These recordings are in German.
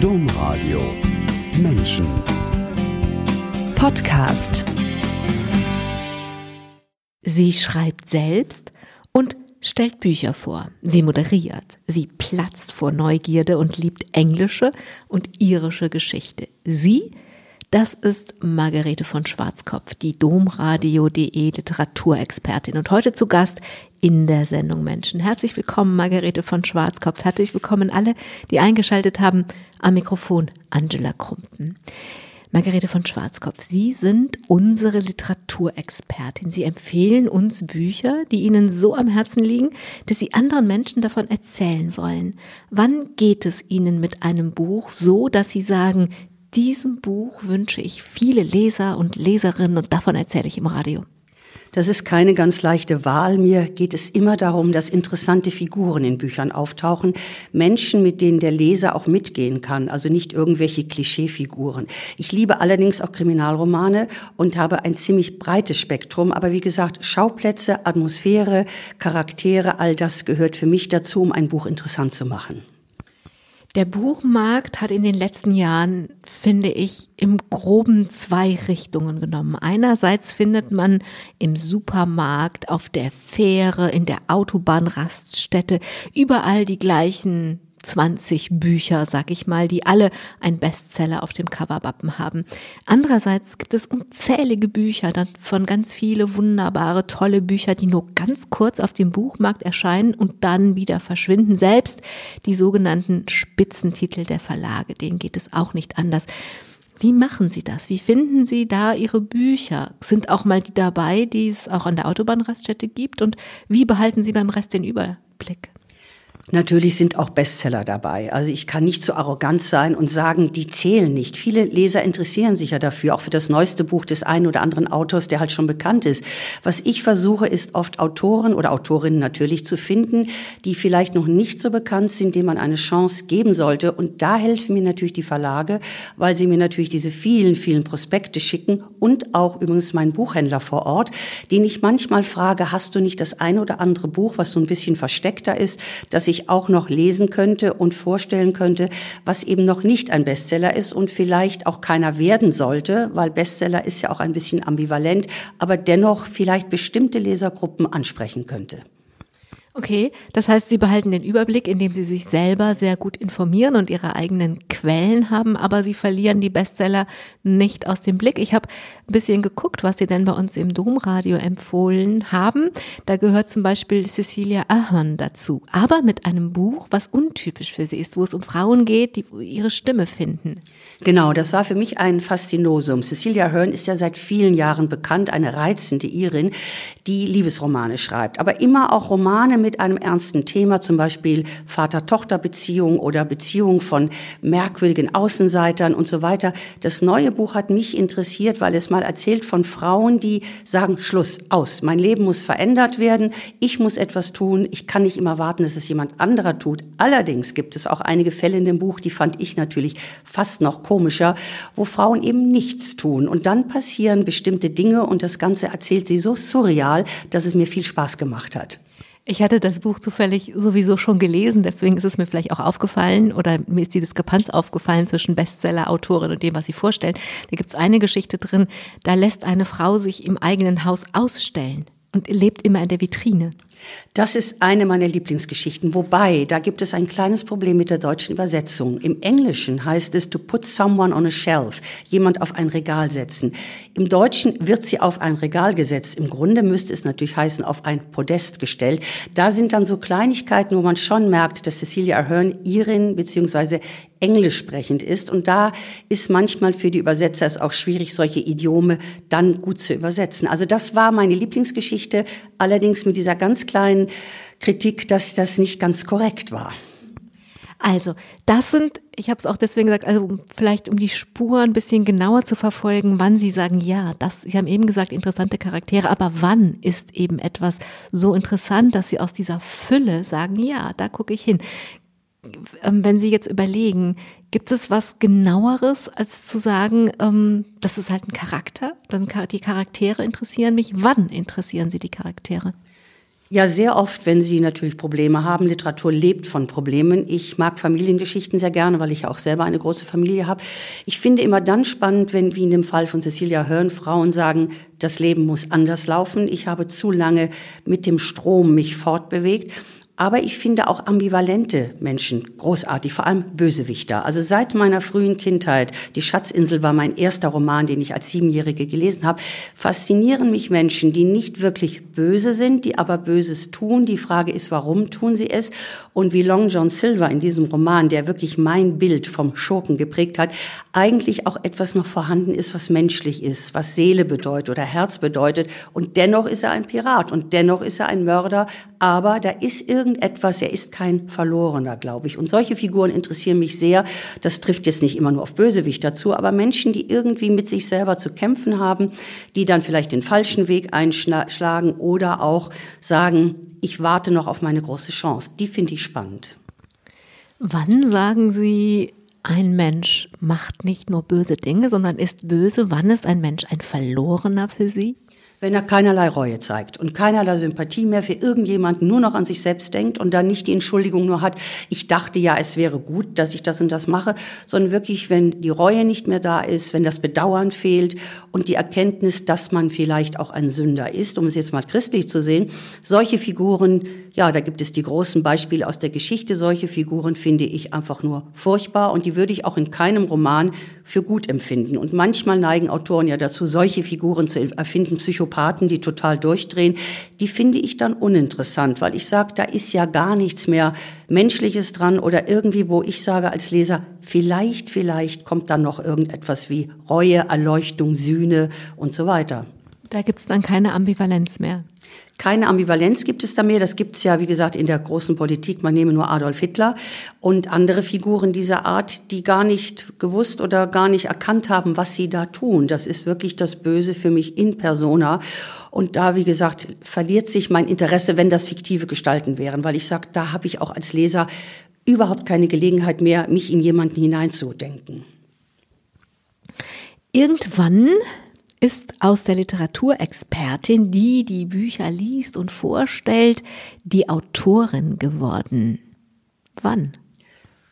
Domradio Menschen Podcast Sie schreibt selbst und stellt Bücher vor. Sie moderiert. Sie platzt vor Neugierde und liebt englische und irische Geschichte. Sie das ist Margarete von Schwarzkopf, die Domradio.de Literaturexpertin und heute zu Gast in der Sendung Menschen. Herzlich willkommen, Margarete von Schwarzkopf. Herzlich willkommen alle, die eingeschaltet haben. Am Mikrofon Angela Krumpen. Margarete von Schwarzkopf, Sie sind unsere Literaturexpertin. Sie empfehlen uns Bücher, die Ihnen so am Herzen liegen, dass Sie anderen Menschen davon erzählen wollen. Wann geht es Ihnen mit einem Buch so, dass Sie sagen, diesem Buch wünsche ich viele Leser und Leserinnen und davon erzähle ich im Radio. Das ist keine ganz leichte Wahl. Mir geht es immer darum, dass interessante Figuren in Büchern auftauchen. Menschen, mit denen der Leser auch mitgehen kann. Also nicht irgendwelche Klischeefiguren. Ich liebe allerdings auch Kriminalromane und habe ein ziemlich breites Spektrum. Aber wie gesagt, Schauplätze, Atmosphäre, Charaktere, all das gehört für mich dazu, um ein Buch interessant zu machen. Der Buchmarkt hat in den letzten Jahren, finde ich, im groben zwei Richtungen genommen. Einerseits findet man im Supermarkt, auf der Fähre, in der Autobahnraststätte überall die gleichen 20 Bücher, sag ich mal, die alle ein Bestseller auf dem Coverwappen haben. Andererseits gibt es unzählige Bücher von ganz viele wunderbare, tolle Bücher, die nur ganz kurz auf dem Buchmarkt erscheinen und dann wieder verschwinden. Selbst die sogenannten Spitzentitel der Verlage, denen geht es auch nicht anders. Wie machen Sie das? Wie finden Sie da Ihre Bücher? Sind auch mal die dabei, die es auch an der Autobahnraststätte gibt? Und wie behalten Sie beim Rest den Überblick? Natürlich sind auch Bestseller dabei. Also ich kann nicht so arrogant sein und sagen, die zählen nicht. Viele Leser interessieren sich ja dafür, auch für das neueste Buch des einen oder anderen Autors, der halt schon bekannt ist. Was ich versuche, ist oft Autoren oder Autorinnen natürlich zu finden, die vielleicht noch nicht so bekannt sind, denen man eine Chance geben sollte. Und da helfen mir natürlich die Verlage, weil sie mir natürlich diese vielen, vielen Prospekte schicken und auch übrigens mein Buchhändler vor Ort, den ich manchmal frage, hast du nicht das eine oder andere Buch, was so ein bisschen versteckter ist, dass ich ich auch noch lesen könnte und vorstellen könnte, was eben noch nicht ein Bestseller ist und vielleicht auch keiner werden sollte, weil Bestseller ist ja auch ein bisschen ambivalent, aber dennoch vielleicht bestimmte Lesergruppen ansprechen könnte. Okay, das heißt, Sie behalten den Überblick, indem Sie sich selber sehr gut informieren und Ihre eigenen Quellen haben, aber Sie verlieren die Bestseller nicht aus dem Blick. Ich habe ein bisschen geguckt, was Sie denn bei uns im Domradio empfohlen haben. Da gehört zum Beispiel Cecilia Ahern dazu, aber mit einem Buch, was untypisch für Sie ist, wo es um Frauen geht, die ihre Stimme finden. Genau, das war für mich ein Faszinosum. Cecilia Ahern ist ja seit vielen Jahren bekannt, eine reizende Irin, die Liebesromane schreibt, aber immer auch Romane mit einem ernsten Thema, zum Beispiel Vater-Tochter-Beziehung oder Beziehung von merkwürdigen Außenseitern und so weiter. Das neue Buch hat mich interessiert, weil es mal erzählt von Frauen, die sagen, Schluss, aus, mein Leben muss verändert werden, ich muss etwas tun, ich kann nicht immer warten, dass es jemand anderer tut. Allerdings gibt es auch einige Fälle in dem Buch, die fand ich natürlich fast noch komischer, wo Frauen eben nichts tun. Und dann passieren bestimmte Dinge und das Ganze erzählt sie so surreal, dass es mir viel Spaß gemacht hat. Ich hatte das Buch zufällig sowieso schon gelesen, deswegen ist es mir vielleicht auch aufgefallen oder mir ist die Diskrepanz aufgefallen zwischen Bestseller-Autorin und dem, was sie vorstellen. Da gibt es eine Geschichte drin, da lässt eine Frau sich im eigenen Haus ausstellen und lebt immer in der Vitrine. Das ist eine meiner Lieblingsgeschichten. Wobei, da gibt es ein kleines Problem mit der deutschen Übersetzung. Im Englischen heißt es to put someone on a shelf, jemand auf ein Regal setzen. Im Deutschen wird sie auf ein Regal gesetzt. Im Grunde müsste es natürlich heißen, auf ein Podest gestellt. Da sind dann so Kleinigkeiten, wo man schon merkt, dass Cecilia Ahern Irin bzw englisch sprechend ist. Und da ist manchmal für die Übersetzer es auch schwierig, solche Idiome dann gut zu übersetzen. Also das war meine Lieblingsgeschichte, allerdings mit dieser ganz kleinen Kritik, dass das nicht ganz korrekt war. Also, das sind, ich habe es auch deswegen gesagt, also vielleicht um die Spur ein bisschen genauer zu verfolgen, wann Sie sagen, ja, das, Sie haben eben gesagt, interessante Charaktere, aber wann ist eben etwas so interessant, dass Sie aus dieser Fülle sagen, ja, da gucke ich hin. Ähm, wenn Sie jetzt überlegen, gibt es was genaueres, als zu sagen, ähm, das ist halt ein Charakter, dann die Charaktere interessieren mich. Wann interessieren Sie die Charaktere? Ja, sehr oft, wenn Sie natürlich Probleme haben. Literatur lebt von Problemen. Ich mag Familiengeschichten sehr gerne, weil ich ja auch selber eine große Familie habe. Ich finde immer dann spannend, wenn, wie in dem Fall von Cecilia Hearn, Frauen sagen, das Leben muss anders laufen. Ich habe zu lange mit dem Strom mich fortbewegt. Aber ich finde auch ambivalente Menschen großartig, vor allem Bösewichter. Also seit meiner frühen Kindheit, die Schatzinsel war mein erster Roman, den ich als Siebenjährige gelesen habe, faszinieren mich Menschen, die nicht wirklich böse sind, die aber Böses tun. Die Frage ist, warum tun sie es? Und wie Long John Silver in diesem Roman, der wirklich mein Bild vom Schurken geprägt hat, eigentlich auch etwas noch vorhanden ist, was menschlich ist, was Seele bedeutet oder Herz bedeutet. Und dennoch ist er ein Pirat und dennoch ist er ein Mörder. Aber da ist irgendetwas, er ist kein Verlorener, glaube ich. Und solche Figuren interessieren mich sehr. Das trifft jetzt nicht immer nur auf Bösewichter zu, aber Menschen, die irgendwie mit sich selber zu kämpfen haben, die dann vielleicht den falschen Weg einschlagen oder auch sagen, ich warte noch auf meine große Chance. Die finde ich spannend. Wann sagen Sie, ein Mensch macht nicht nur böse Dinge, sondern ist böse? Wann ist ein Mensch ein Verlorener für Sie? Wenn er keinerlei Reue zeigt und keinerlei Sympathie mehr für irgendjemanden, nur noch an sich selbst denkt und dann nicht die Entschuldigung nur hat, ich dachte ja, es wäre gut, dass ich das und das mache, sondern wirklich, wenn die Reue nicht mehr da ist, wenn das Bedauern fehlt und die Erkenntnis, dass man vielleicht auch ein Sünder ist, um es jetzt mal christlich zu sehen, solche Figuren, ja, da gibt es die großen Beispiele aus der Geschichte, solche Figuren finde ich einfach nur furchtbar und die würde ich auch in keinem Roman für gut empfinden. Und manchmal neigen Autoren ja dazu, solche Figuren zu erfinden, Psychopathen, die total durchdrehen. Die finde ich dann uninteressant, weil ich sage, da ist ja gar nichts mehr Menschliches dran oder irgendwie, wo ich sage als Leser, vielleicht, vielleicht kommt dann noch irgendetwas wie Reue, Erleuchtung, Sühne und so weiter. Da gibt es dann keine Ambivalenz mehr. Keine Ambivalenz gibt es da mehr. Das gibt es ja, wie gesagt, in der großen Politik. Man nehme nur Adolf Hitler und andere Figuren dieser Art, die gar nicht gewusst oder gar nicht erkannt haben, was sie da tun. Das ist wirklich das Böse für mich in persona. Und da, wie gesagt, verliert sich mein Interesse, wenn das fiktive Gestalten wären, weil ich sage, da habe ich auch als Leser überhaupt keine Gelegenheit mehr, mich in jemanden hineinzudenken. Irgendwann ist aus der Literaturexpertin, die die Bücher liest und vorstellt, die Autorin geworden. Wann?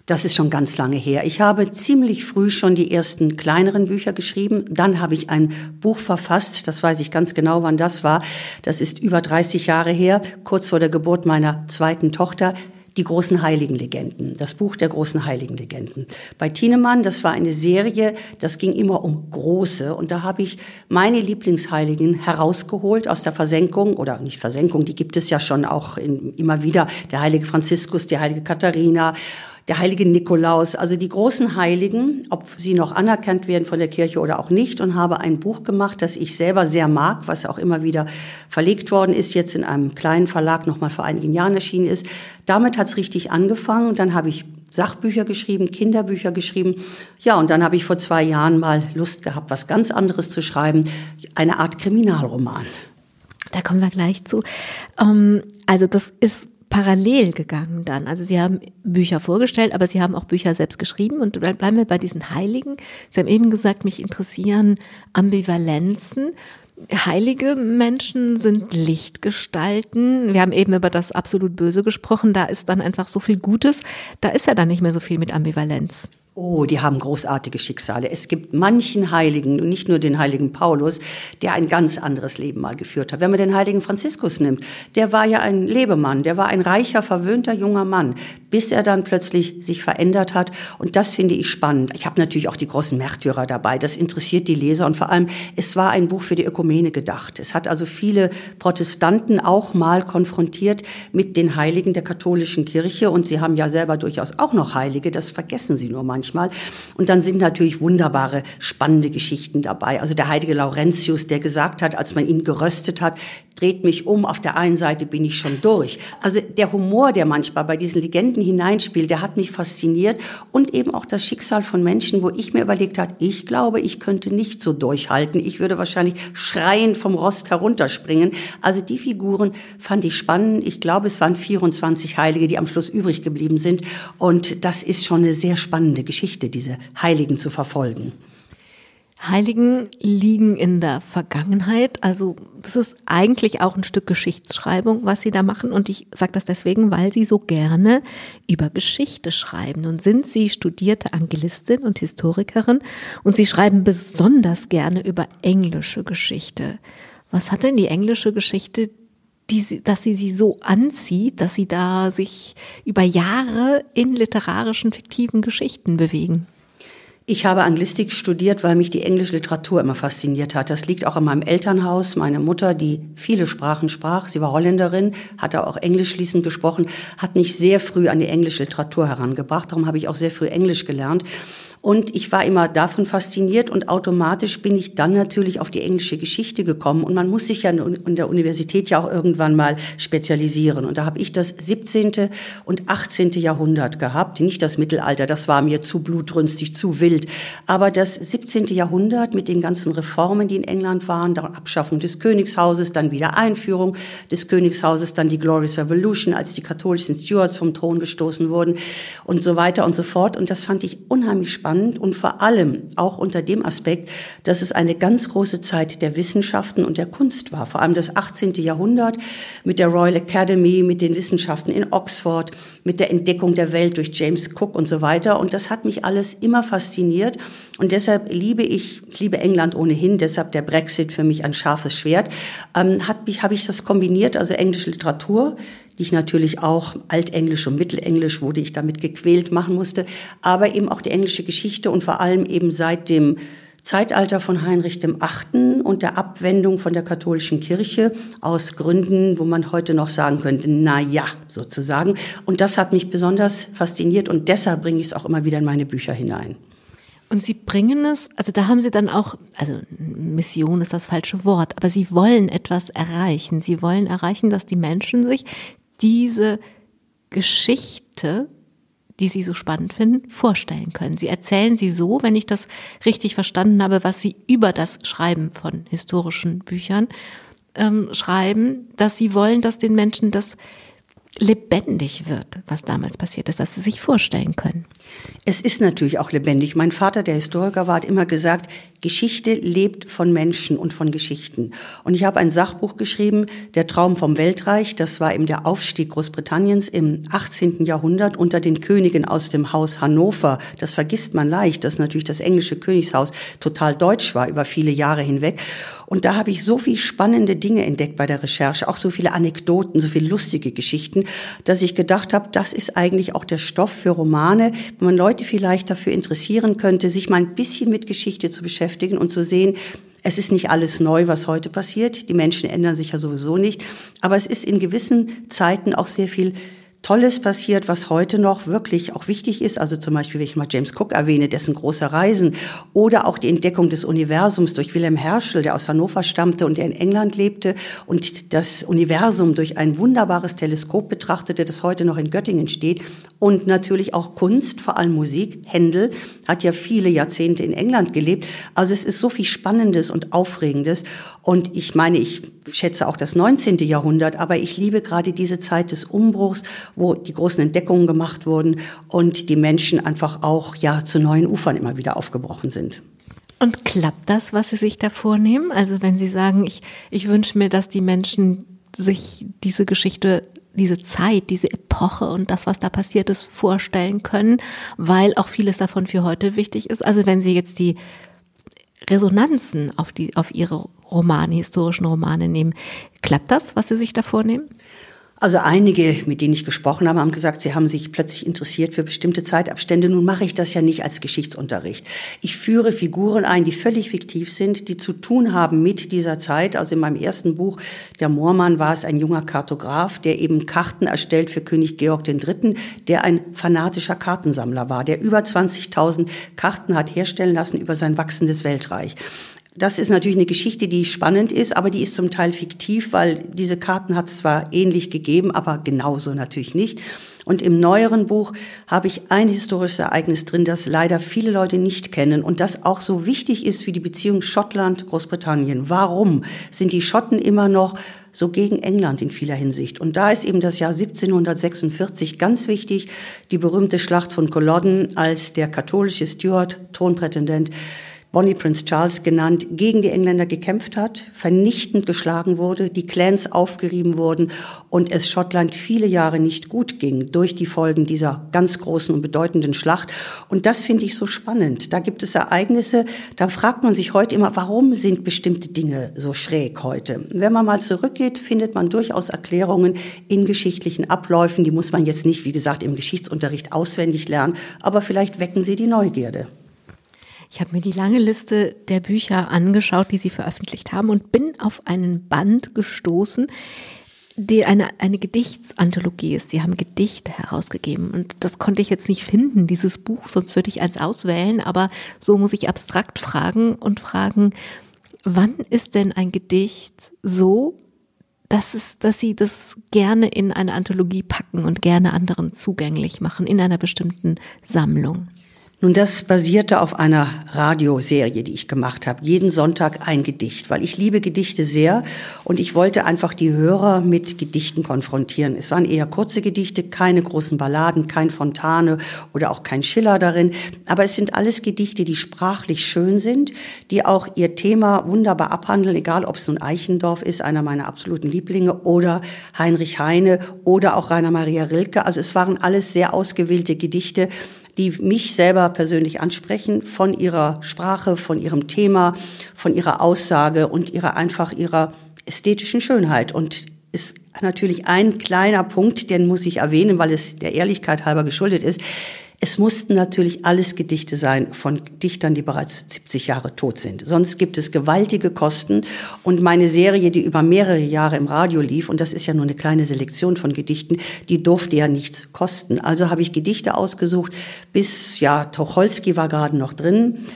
Das ist schon ganz lange her. Ich habe ziemlich früh schon die ersten kleineren Bücher geschrieben. Dann habe ich ein Buch verfasst. Das weiß ich ganz genau, wann das war. Das ist über 30 Jahre her, kurz vor der Geburt meiner zweiten Tochter die großen Heiligenlegenden, das Buch der großen Heiligenlegenden. Bei Thienemann, das war eine Serie, das ging immer um große und da habe ich meine Lieblingsheiligen herausgeholt aus der Versenkung oder nicht Versenkung, die gibt es ja schon auch in, immer wieder, der heilige Franziskus, die heilige Katharina der heilige Nikolaus, also die großen Heiligen, ob sie noch anerkannt werden von der Kirche oder auch nicht, und habe ein Buch gemacht, das ich selber sehr mag, was auch immer wieder verlegt worden ist, jetzt in einem kleinen Verlag nochmal vor einigen Jahren erschienen ist. Damit hat es richtig angefangen dann habe ich Sachbücher geschrieben, Kinderbücher geschrieben. Ja, und dann habe ich vor zwei Jahren mal Lust gehabt, was ganz anderes zu schreiben, eine Art Kriminalroman. Da kommen wir gleich zu. Ähm, also das ist parallel gegangen dann. Also Sie haben Bücher vorgestellt, aber Sie haben auch Bücher selbst geschrieben. Und bleiben wir bei diesen Heiligen. Sie haben eben gesagt, mich interessieren Ambivalenzen. Heilige Menschen sind Lichtgestalten. Wir haben eben über das absolut Böse gesprochen. Da ist dann einfach so viel Gutes. Da ist ja dann nicht mehr so viel mit Ambivalenz. Oh, die haben großartige Schicksale. Es gibt manchen Heiligen, und nicht nur den heiligen Paulus, der ein ganz anderes Leben mal geführt hat. Wenn man den heiligen Franziskus nimmt, der war ja ein Lebemann, der war ein reicher, verwöhnter junger Mann, bis er dann plötzlich sich verändert hat. Und das finde ich spannend. Ich habe natürlich auch die großen Märtyrer dabei. Das interessiert die Leser. Und vor allem, es war ein Buch für die Ökumene gedacht. Es hat also viele Protestanten auch mal konfrontiert mit den Heiligen der katholischen Kirche. Und sie haben ja selber durchaus auch noch Heilige. Das vergessen sie nur manchmal manchmal. Und dann sind natürlich wunderbare, spannende Geschichten dabei. Also der heilige Laurentius, der gesagt hat, als man ihn geröstet hat, dreht mich um, auf der einen Seite bin ich schon durch. Also der Humor, der manchmal bei diesen Legenden hineinspielt, der hat mich fasziniert und eben auch das Schicksal von Menschen, wo ich mir überlegt habe, ich glaube, ich könnte nicht so durchhalten. Ich würde wahrscheinlich schreiend vom Rost herunterspringen. Also die Figuren fand ich spannend. Ich glaube, es waren 24 Heilige, die am Schluss übrig geblieben sind. Und das ist schon eine sehr spannende Geschichte, diese Heiligen zu verfolgen. Heiligen liegen in der Vergangenheit. Also das ist eigentlich auch ein Stück Geschichtsschreibung, was Sie da machen. Und ich sage das deswegen, weil Sie so gerne über Geschichte schreiben. Nun sind Sie studierte Angelistin und Historikerin und Sie schreiben besonders gerne über englische Geschichte. Was hat denn die englische Geschichte, die sie, dass sie sie so anzieht, dass Sie da sich über Jahre in literarischen, fiktiven Geschichten bewegen? Ich habe Anglistik studiert, weil mich die englische Literatur immer fasziniert hat. Das liegt auch in meinem Elternhaus. Meine Mutter, die viele Sprachen sprach, sie war Holländerin, hatte auch Englisch schließend gesprochen, hat mich sehr früh an die englische Literatur herangebracht. Darum habe ich auch sehr früh Englisch gelernt. Und ich war immer davon fasziniert und automatisch bin ich dann natürlich auf die englische Geschichte gekommen. Und man muss sich ja in der Universität ja auch irgendwann mal spezialisieren. Und da habe ich das 17. und 18. Jahrhundert gehabt, nicht das Mittelalter, das war mir zu blutrünstig, zu wild. Aber das 17. Jahrhundert mit den ganzen Reformen, die in England waren, dann Abschaffung des Königshauses, dann wieder Einführung des Königshauses, dann die Glorious Revolution, als die katholischen Stuarts vom Thron gestoßen wurden und so weiter und so fort. Und das fand ich unheimlich spannend spannend und vor allem auch unter dem Aspekt, dass es eine ganz große Zeit der Wissenschaften und der Kunst war. Vor allem das 18. Jahrhundert mit der Royal Academy, mit den Wissenschaften in Oxford, mit der Entdeckung der Welt durch James Cook und so weiter. Und das hat mich alles immer fasziniert. Und deshalb liebe ich, ich liebe England ohnehin, deshalb der Brexit für mich ein scharfes Schwert. Ähm, hat mich, habe ich das kombiniert, also englische Literatur, die ich natürlich auch Altenglisch und Mittelenglisch wurde ich damit gequält machen musste, aber eben auch die englische Geschichte und vor allem eben seit dem Zeitalter von Heinrich dem Achten und der Abwendung von der katholischen Kirche aus Gründen, wo man heute noch sagen könnte, na ja, sozusagen. Und das hat mich besonders fasziniert und deshalb bringe ich es auch immer wieder in meine Bücher hinein. Und Sie bringen es, also da haben Sie dann auch, also Mission ist das falsche Wort, aber Sie wollen etwas erreichen. Sie wollen erreichen, dass die Menschen sich diese Geschichte, die Sie so spannend finden, vorstellen können. Sie erzählen sie so, wenn ich das richtig verstanden habe, was Sie über das Schreiben von historischen Büchern ähm, schreiben, dass Sie wollen, dass den Menschen das lebendig wird, was damals passiert ist, dass sie sich vorstellen können. Es ist natürlich auch lebendig. Mein Vater, der Historiker war, hat immer gesagt, Geschichte lebt von Menschen und von Geschichten. Und ich habe ein Sachbuch geschrieben, Der Traum vom Weltreich. Das war eben der Aufstieg Großbritanniens im 18. Jahrhundert unter den Königen aus dem Haus Hannover. Das vergisst man leicht, dass natürlich das englische Königshaus total deutsch war über viele Jahre hinweg. Und da habe ich so viel spannende Dinge entdeckt bei der Recherche, auch so viele Anekdoten, so viele lustige Geschichten, dass ich gedacht habe, das ist eigentlich auch der Stoff für Romane, wo man Leute vielleicht dafür interessieren könnte, sich mal ein bisschen mit Geschichte zu beschäftigen und zu sehen, es ist nicht alles neu, was heute passiert. Die Menschen ändern sich ja sowieso nicht. Aber es ist in gewissen Zeiten auch sehr viel Tolles passiert, was heute noch wirklich auch wichtig ist. Also zum Beispiel, wenn ich mal James Cook erwähne, dessen große Reisen oder auch die Entdeckung des Universums durch Wilhelm Herschel, der aus Hannover stammte und der in England lebte und das Universum durch ein wunderbares Teleskop betrachtete, das heute noch in Göttingen steht. Und natürlich auch Kunst, vor allem Musik. Händel hat ja viele Jahrzehnte in England gelebt. Also es ist so viel Spannendes und Aufregendes. Und ich meine, ich schätze auch das 19. Jahrhundert, aber ich liebe gerade diese Zeit des Umbruchs wo die großen Entdeckungen gemacht wurden und die Menschen einfach auch ja zu neuen Ufern immer wieder aufgebrochen sind. Und klappt das, was Sie sich da vornehmen? Also wenn Sie sagen, ich, ich wünsche mir, dass die Menschen sich diese Geschichte, diese Zeit, diese Epoche und das, was da passiert ist, vorstellen können, weil auch vieles davon für heute wichtig ist. Also wenn Sie jetzt die Resonanzen auf, die, auf Ihre Romane, historischen Romane nehmen, klappt das, was Sie sich da vornehmen? Also einige, mit denen ich gesprochen habe, haben gesagt, sie haben sich plötzlich interessiert für bestimmte Zeitabstände. Nun mache ich das ja nicht als Geschichtsunterricht. Ich führe Figuren ein, die völlig fiktiv sind, die zu tun haben mit dieser Zeit. Also in meinem ersten Buch, Der Moormann, war es ein junger Kartograf, der eben Karten erstellt für König Georg III., der ein fanatischer Kartensammler war, der über 20.000 Karten hat herstellen lassen über sein wachsendes Weltreich. Das ist natürlich eine Geschichte, die spannend ist, aber die ist zum Teil fiktiv, weil diese Karten hat es zwar ähnlich gegeben, aber genauso natürlich nicht. Und im neueren Buch habe ich ein historisches Ereignis drin, das leider viele Leute nicht kennen und das auch so wichtig ist für die Beziehung Schottland-Großbritannien. Warum sind die Schotten immer noch so gegen England in vieler Hinsicht? Und da ist eben das Jahr 1746 ganz wichtig, die berühmte Schlacht von Culloden, als der katholische Stuart, Thronprätendent, Bonnie Prince Charles genannt, gegen die Engländer gekämpft hat, vernichtend geschlagen wurde, die Clans aufgerieben wurden und es Schottland viele Jahre nicht gut ging durch die Folgen dieser ganz großen und bedeutenden Schlacht. Und das finde ich so spannend. Da gibt es Ereignisse, da fragt man sich heute immer, warum sind bestimmte Dinge so schräg heute? Wenn man mal zurückgeht, findet man durchaus Erklärungen in geschichtlichen Abläufen. Die muss man jetzt nicht, wie gesagt, im Geschichtsunterricht auswendig lernen, aber vielleicht wecken sie die Neugierde. Ich habe mir die lange Liste der Bücher angeschaut, die Sie veröffentlicht haben und bin auf einen Band gestoßen, die eine, eine Gedichtsanthologie ist. Sie haben Gedichte herausgegeben und das konnte ich jetzt nicht finden, dieses Buch, sonst würde ich eins auswählen, aber so muss ich abstrakt fragen und fragen, wann ist denn ein Gedicht so, dass, es, dass Sie das gerne in eine Anthologie packen und gerne anderen zugänglich machen, in einer bestimmten Sammlung? Nun, das basierte auf einer Radioserie, die ich gemacht habe. Jeden Sonntag ein Gedicht, weil ich liebe Gedichte sehr und ich wollte einfach die Hörer mit Gedichten konfrontieren. Es waren eher kurze Gedichte, keine großen Balladen, kein Fontane oder auch kein Schiller darin. Aber es sind alles Gedichte, die sprachlich schön sind, die auch ihr Thema wunderbar abhandeln, egal ob es nun Eichendorf ist, einer meiner absoluten Lieblinge, oder Heinrich Heine oder auch Rainer Maria Rilke. Also es waren alles sehr ausgewählte Gedichte, die mich selber persönlich ansprechen, von ihrer Sprache, von ihrem Thema, von ihrer Aussage und ihrer einfach ihrer ästhetischen Schönheit. Und ist natürlich ein kleiner Punkt, den muss ich erwähnen, weil es der Ehrlichkeit halber geschuldet ist. Es mussten natürlich alles Gedichte sein von Dichtern, die bereits 70 Jahre tot sind. Sonst gibt es gewaltige Kosten. Und meine Serie, die über mehrere Jahre im Radio lief, und das ist ja nur eine kleine Selektion von Gedichten, die durfte ja nichts kosten. Also habe ich Gedichte ausgesucht, bis, ja, Tucholsky war gerade noch drin.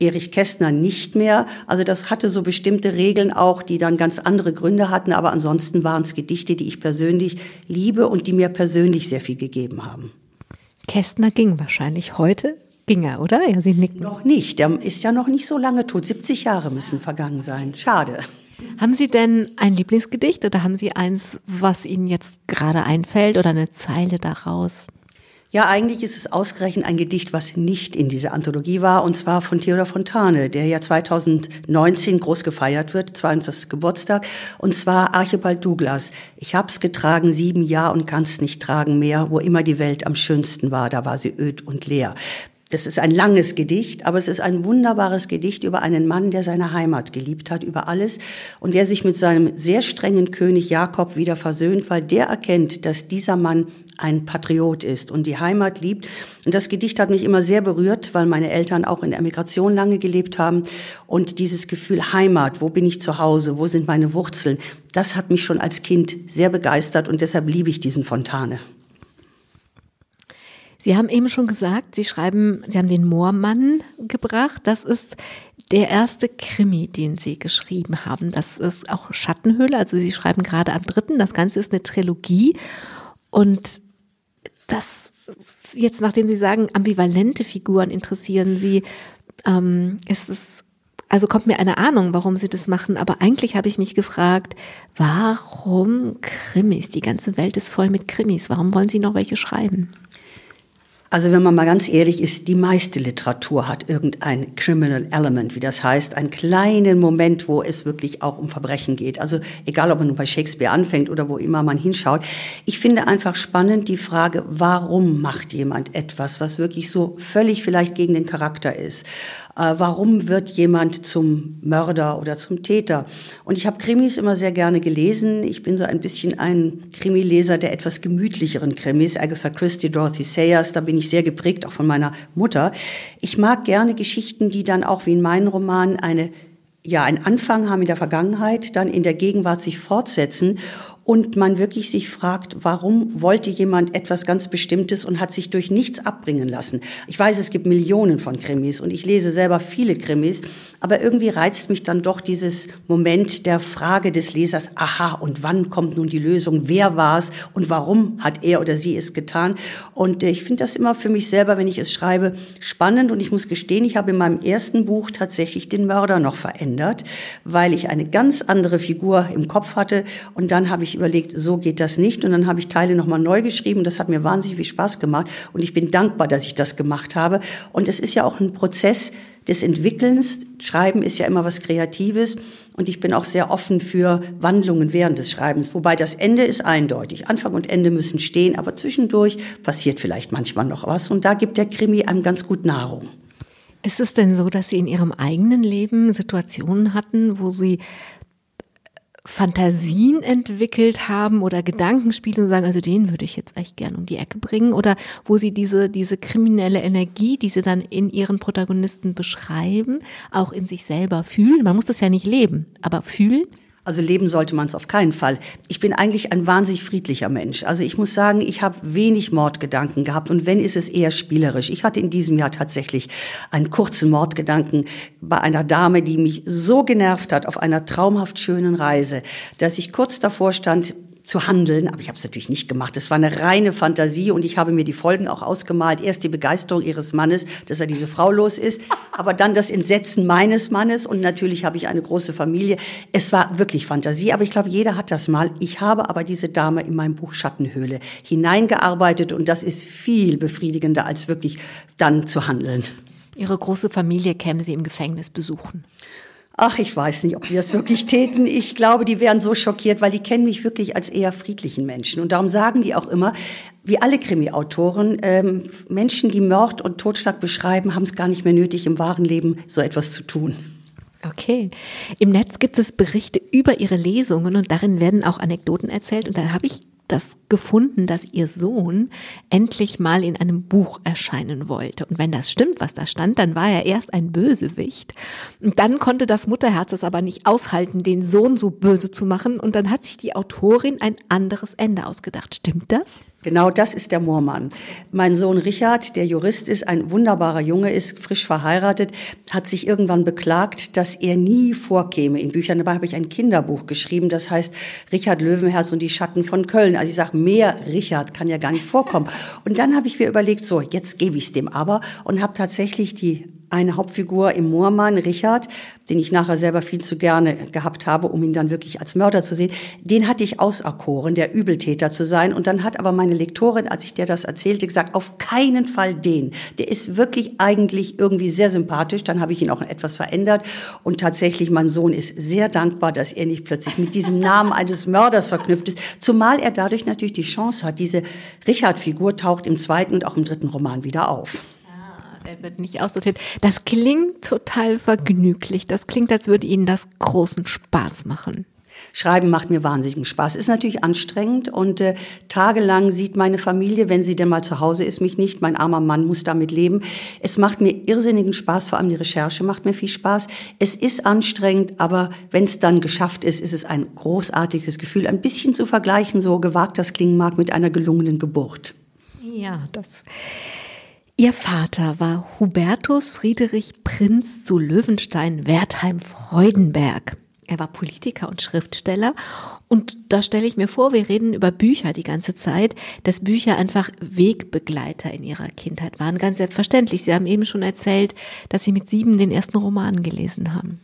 Erich Kästner nicht mehr. Also das hatte so bestimmte Regeln auch, die dann ganz andere Gründe hatten. Aber ansonsten waren es Gedichte, die ich persönlich liebe und die mir persönlich sehr viel gegeben haben. Kästner ging wahrscheinlich heute. Ging er, oder? Ja, Sie nicken. Noch nicht. Der ist ja noch nicht so lange tot. 70 Jahre müssen vergangen sein. Schade. Haben Sie denn ein Lieblingsgedicht oder haben Sie eins, was Ihnen jetzt gerade einfällt oder eine Zeile daraus? Ja, eigentlich ist es ausgerechnet ein Gedicht, was nicht in dieser Anthologie war, und zwar von Theodor Fontane, der ja 2019 groß gefeiert wird, 20. Geburtstag, und zwar Archibald Douglas. Ich hab's getragen sieben Jahre und kann's nicht tragen mehr, wo immer die Welt am schönsten war, da war sie öd und leer. Das ist ein langes Gedicht, aber es ist ein wunderbares Gedicht über einen Mann, der seine Heimat geliebt hat, über alles und der sich mit seinem sehr strengen König Jakob wieder versöhnt, weil der erkennt, dass dieser Mann ein Patriot ist und die Heimat liebt. Und das Gedicht hat mich immer sehr berührt, weil meine Eltern auch in der Emigration lange gelebt haben. Und dieses Gefühl Heimat, wo bin ich zu Hause, wo sind meine Wurzeln, das hat mich schon als Kind sehr begeistert und deshalb liebe ich diesen Fontane. Sie haben eben schon gesagt, Sie schreiben, Sie haben den Moormann gebracht. Das ist der erste Krimi, den Sie geschrieben haben. Das ist auch Schattenhöhle. Also Sie schreiben gerade am dritten. Das Ganze ist eine Trilogie. Und jetzt, nachdem Sie sagen, ambivalente Figuren interessieren Sie, ähm, ist also kommt mir eine Ahnung, warum Sie das machen, aber eigentlich habe ich mich gefragt, warum Krimis? Die ganze Welt ist voll mit Krimis. Warum wollen Sie noch welche schreiben? Also wenn man mal ganz ehrlich ist, die meiste Literatur hat irgendein Criminal Element, wie das heißt, einen kleinen Moment, wo es wirklich auch um Verbrechen geht. Also egal, ob man bei Shakespeare anfängt oder wo immer man hinschaut. Ich finde einfach spannend die Frage, warum macht jemand etwas, was wirklich so völlig vielleicht gegen den Charakter ist? Äh, warum wird jemand zum Mörder oder zum Täter? Und ich habe Krimis immer sehr gerne gelesen. Ich bin so ein bisschen ein Krimileser der etwas gemütlicheren Krimis. Agatha Christie, Dorothy Sayers, da bin ich sehr geprägt, auch von meiner Mutter. Ich mag gerne Geschichten, die dann auch wie in meinen Romanen eine ja, einen Anfang haben in der Vergangenheit, dann in der Gegenwart sich fortsetzen und man wirklich sich fragt, warum wollte jemand etwas ganz Bestimmtes und hat sich durch nichts abbringen lassen. Ich weiß, es gibt Millionen von Krimis und ich lese selber viele Krimis, aber irgendwie reizt mich dann doch dieses Moment der Frage des Lesers, aha, und wann kommt nun die Lösung, wer war es und warum hat er oder sie es getan. Und äh, ich finde das immer für mich selber, wenn ich es schreibe, spannend und ich muss gestehen, ich habe in meinem ersten Buch tatsächlich den Mörder noch verändert, weil ich eine ganz andere Figur im Kopf hatte und dann habe ich überlegt, so geht das nicht. Und dann habe ich Teile nochmal neu geschrieben. Das hat mir wahnsinnig viel Spaß gemacht. Und ich bin dankbar, dass ich das gemacht habe. Und es ist ja auch ein Prozess, des Entwickelns. Schreiben ist ja immer was Kreatives und ich bin auch sehr offen für Wandlungen während des Schreibens. Wobei das Ende ist eindeutig. Anfang und Ende müssen stehen, aber zwischendurch passiert vielleicht manchmal noch was und da gibt der Krimi einem ganz gut Nahrung. Ist es denn so, dass Sie in Ihrem eigenen Leben Situationen hatten, wo Sie Fantasien entwickelt haben oder Gedankenspiele und sagen, also den würde ich jetzt echt gern um die Ecke bringen oder wo sie diese, diese kriminelle Energie, die sie dann in ihren Protagonisten beschreiben, auch in sich selber fühlen. Man muss das ja nicht leben, aber fühlen. Also leben sollte man es auf keinen Fall. Ich bin eigentlich ein wahnsinnig friedlicher Mensch. Also ich muss sagen, ich habe wenig Mordgedanken gehabt und wenn ist es eher spielerisch. Ich hatte in diesem Jahr tatsächlich einen kurzen Mordgedanken bei einer Dame, die mich so genervt hat auf einer traumhaft schönen Reise, dass ich kurz davor stand, zu handeln. Aber ich habe es natürlich nicht gemacht. Es war eine reine Fantasie und ich habe mir die Folgen auch ausgemalt. Erst die Begeisterung ihres Mannes, dass er diese Frau los ist, aber dann das Entsetzen meines Mannes und natürlich habe ich eine große Familie. Es war wirklich Fantasie, aber ich glaube, jeder hat das mal. Ich habe aber diese Dame in meinem Buch Schattenhöhle hineingearbeitet und das ist viel befriedigender, als wirklich dann zu handeln. Ihre große Familie käme Sie im Gefängnis besuchen. Ach, ich weiß nicht, ob die das wirklich täten. Ich glaube, die wären so schockiert, weil die kennen mich wirklich als eher friedlichen Menschen. Und darum sagen die auch immer, wie alle Krimi-Autoren, ähm, Menschen, die Mord und Totschlag beschreiben, haben es gar nicht mehr nötig, im wahren Leben so etwas zu tun. Okay. Im Netz gibt es Berichte über Ihre Lesungen und darin werden auch Anekdoten erzählt. Und dann habe ich das gefunden, dass ihr Sohn endlich mal in einem Buch erscheinen wollte. Und wenn das stimmt, was da stand, dann war er erst ein Bösewicht. Und dann konnte das Mutterherz es aber nicht aushalten, den Sohn so böse zu machen. Und dann hat sich die Autorin ein anderes Ende ausgedacht. Stimmt das? Genau das ist der Moormann. Mein Sohn Richard, der Jurist ist, ein wunderbarer Junge, ist frisch verheiratet, hat sich irgendwann beklagt, dass er nie vorkäme in Büchern. Dabei habe ich ein Kinderbuch geschrieben, das heißt Richard Löwenherz und die Schatten von Köln. Also ich sage, mehr Richard kann ja gar nicht vorkommen. Und dann habe ich mir überlegt, so, jetzt gebe ich es dem aber und habe tatsächlich die eine Hauptfigur im Moormann, Richard, den ich nachher selber viel zu gerne gehabt habe, um ihn dann wirklich als Mörder zu sehen, den hatte ich auserkoren, der Übeltäter zu sein. Und dann hat aber meine Lektorin, als ich der das erzählte, gesagt, auf keinen Fall den. Der ist wirklich eigentlich irgendwie sehr sympathisch. Dann habe ich ihn auch etwas verändert. Und tatsächlich, mein Sohn ist sehr dankbar, dass er nicht plötzlich mit diesem Namen eines Mörders verknüpft ist. Zumal er dadurch natürlich die Chance hat, diese Richard-Figur taucht im zweiten und auch im dritten Roman wieder auf er wird nicht aussortiert. Das klingt total vergnüglich. Das klingt, als würde Ihnen das großen Spaß machen. Schreiben macht mir wahnsinnigen Spaß. Ist natürlich anstrengend und äh, tagelang sieht meine Familie, wenn sie denn mal zu Hause ist, mich nicht. Mein armer Mann muss damit leben. Es macht mir irrsinnigen Spaß, vor allem die Recherche macht mir viel Spaß. Es ist anstrengend, aber wenn es dann geschafft ist, ist es ein großartiges Gefühl. Ein bisschen zu vergleichen, so gewagt das klingen mag, mit einer gelungenen Geburt. Ja, das Ihr Vater war Hubertus Friedrich Prinz zu Löwenstein-Wertheim-Freudenberg. Er war Politiker und Schriftsteller. Und da stelle ich mir vor, wir reden über Bücher die ganze Zeit, dass Bücher einfach Wegbegleiter in ihrer Kindheit waren. Ganz selbstverständlich. Sie haben eben schon erzählt, dass Sie mit sieben den ersten Roman gelesen haben.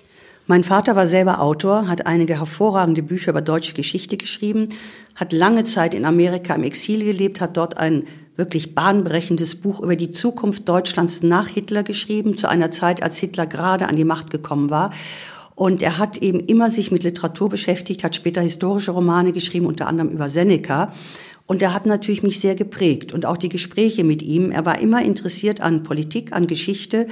Mein Vater war selber Autor, hat einige hervorragende Bücher über deutsche Geschichte geschrieben, hat lange Zeit in Amerika im Exil gelebt, hat dort einen wirklich bahnbrechendes Buch über die Zukunft Deutschlands nach Hitler geschrieben, zu einer Zeit, als Hitler gerade an die Macht gekommen war. Und er hat eben immer sich mit Literatur beschäftigt, hat später historische Romane geschrieben, unter anderem über Seneca. Und er hat natürlich mich sehr geprägt und auch die Gespräche mit ihm. Er war immer interessiert an Politik, an Geschichte,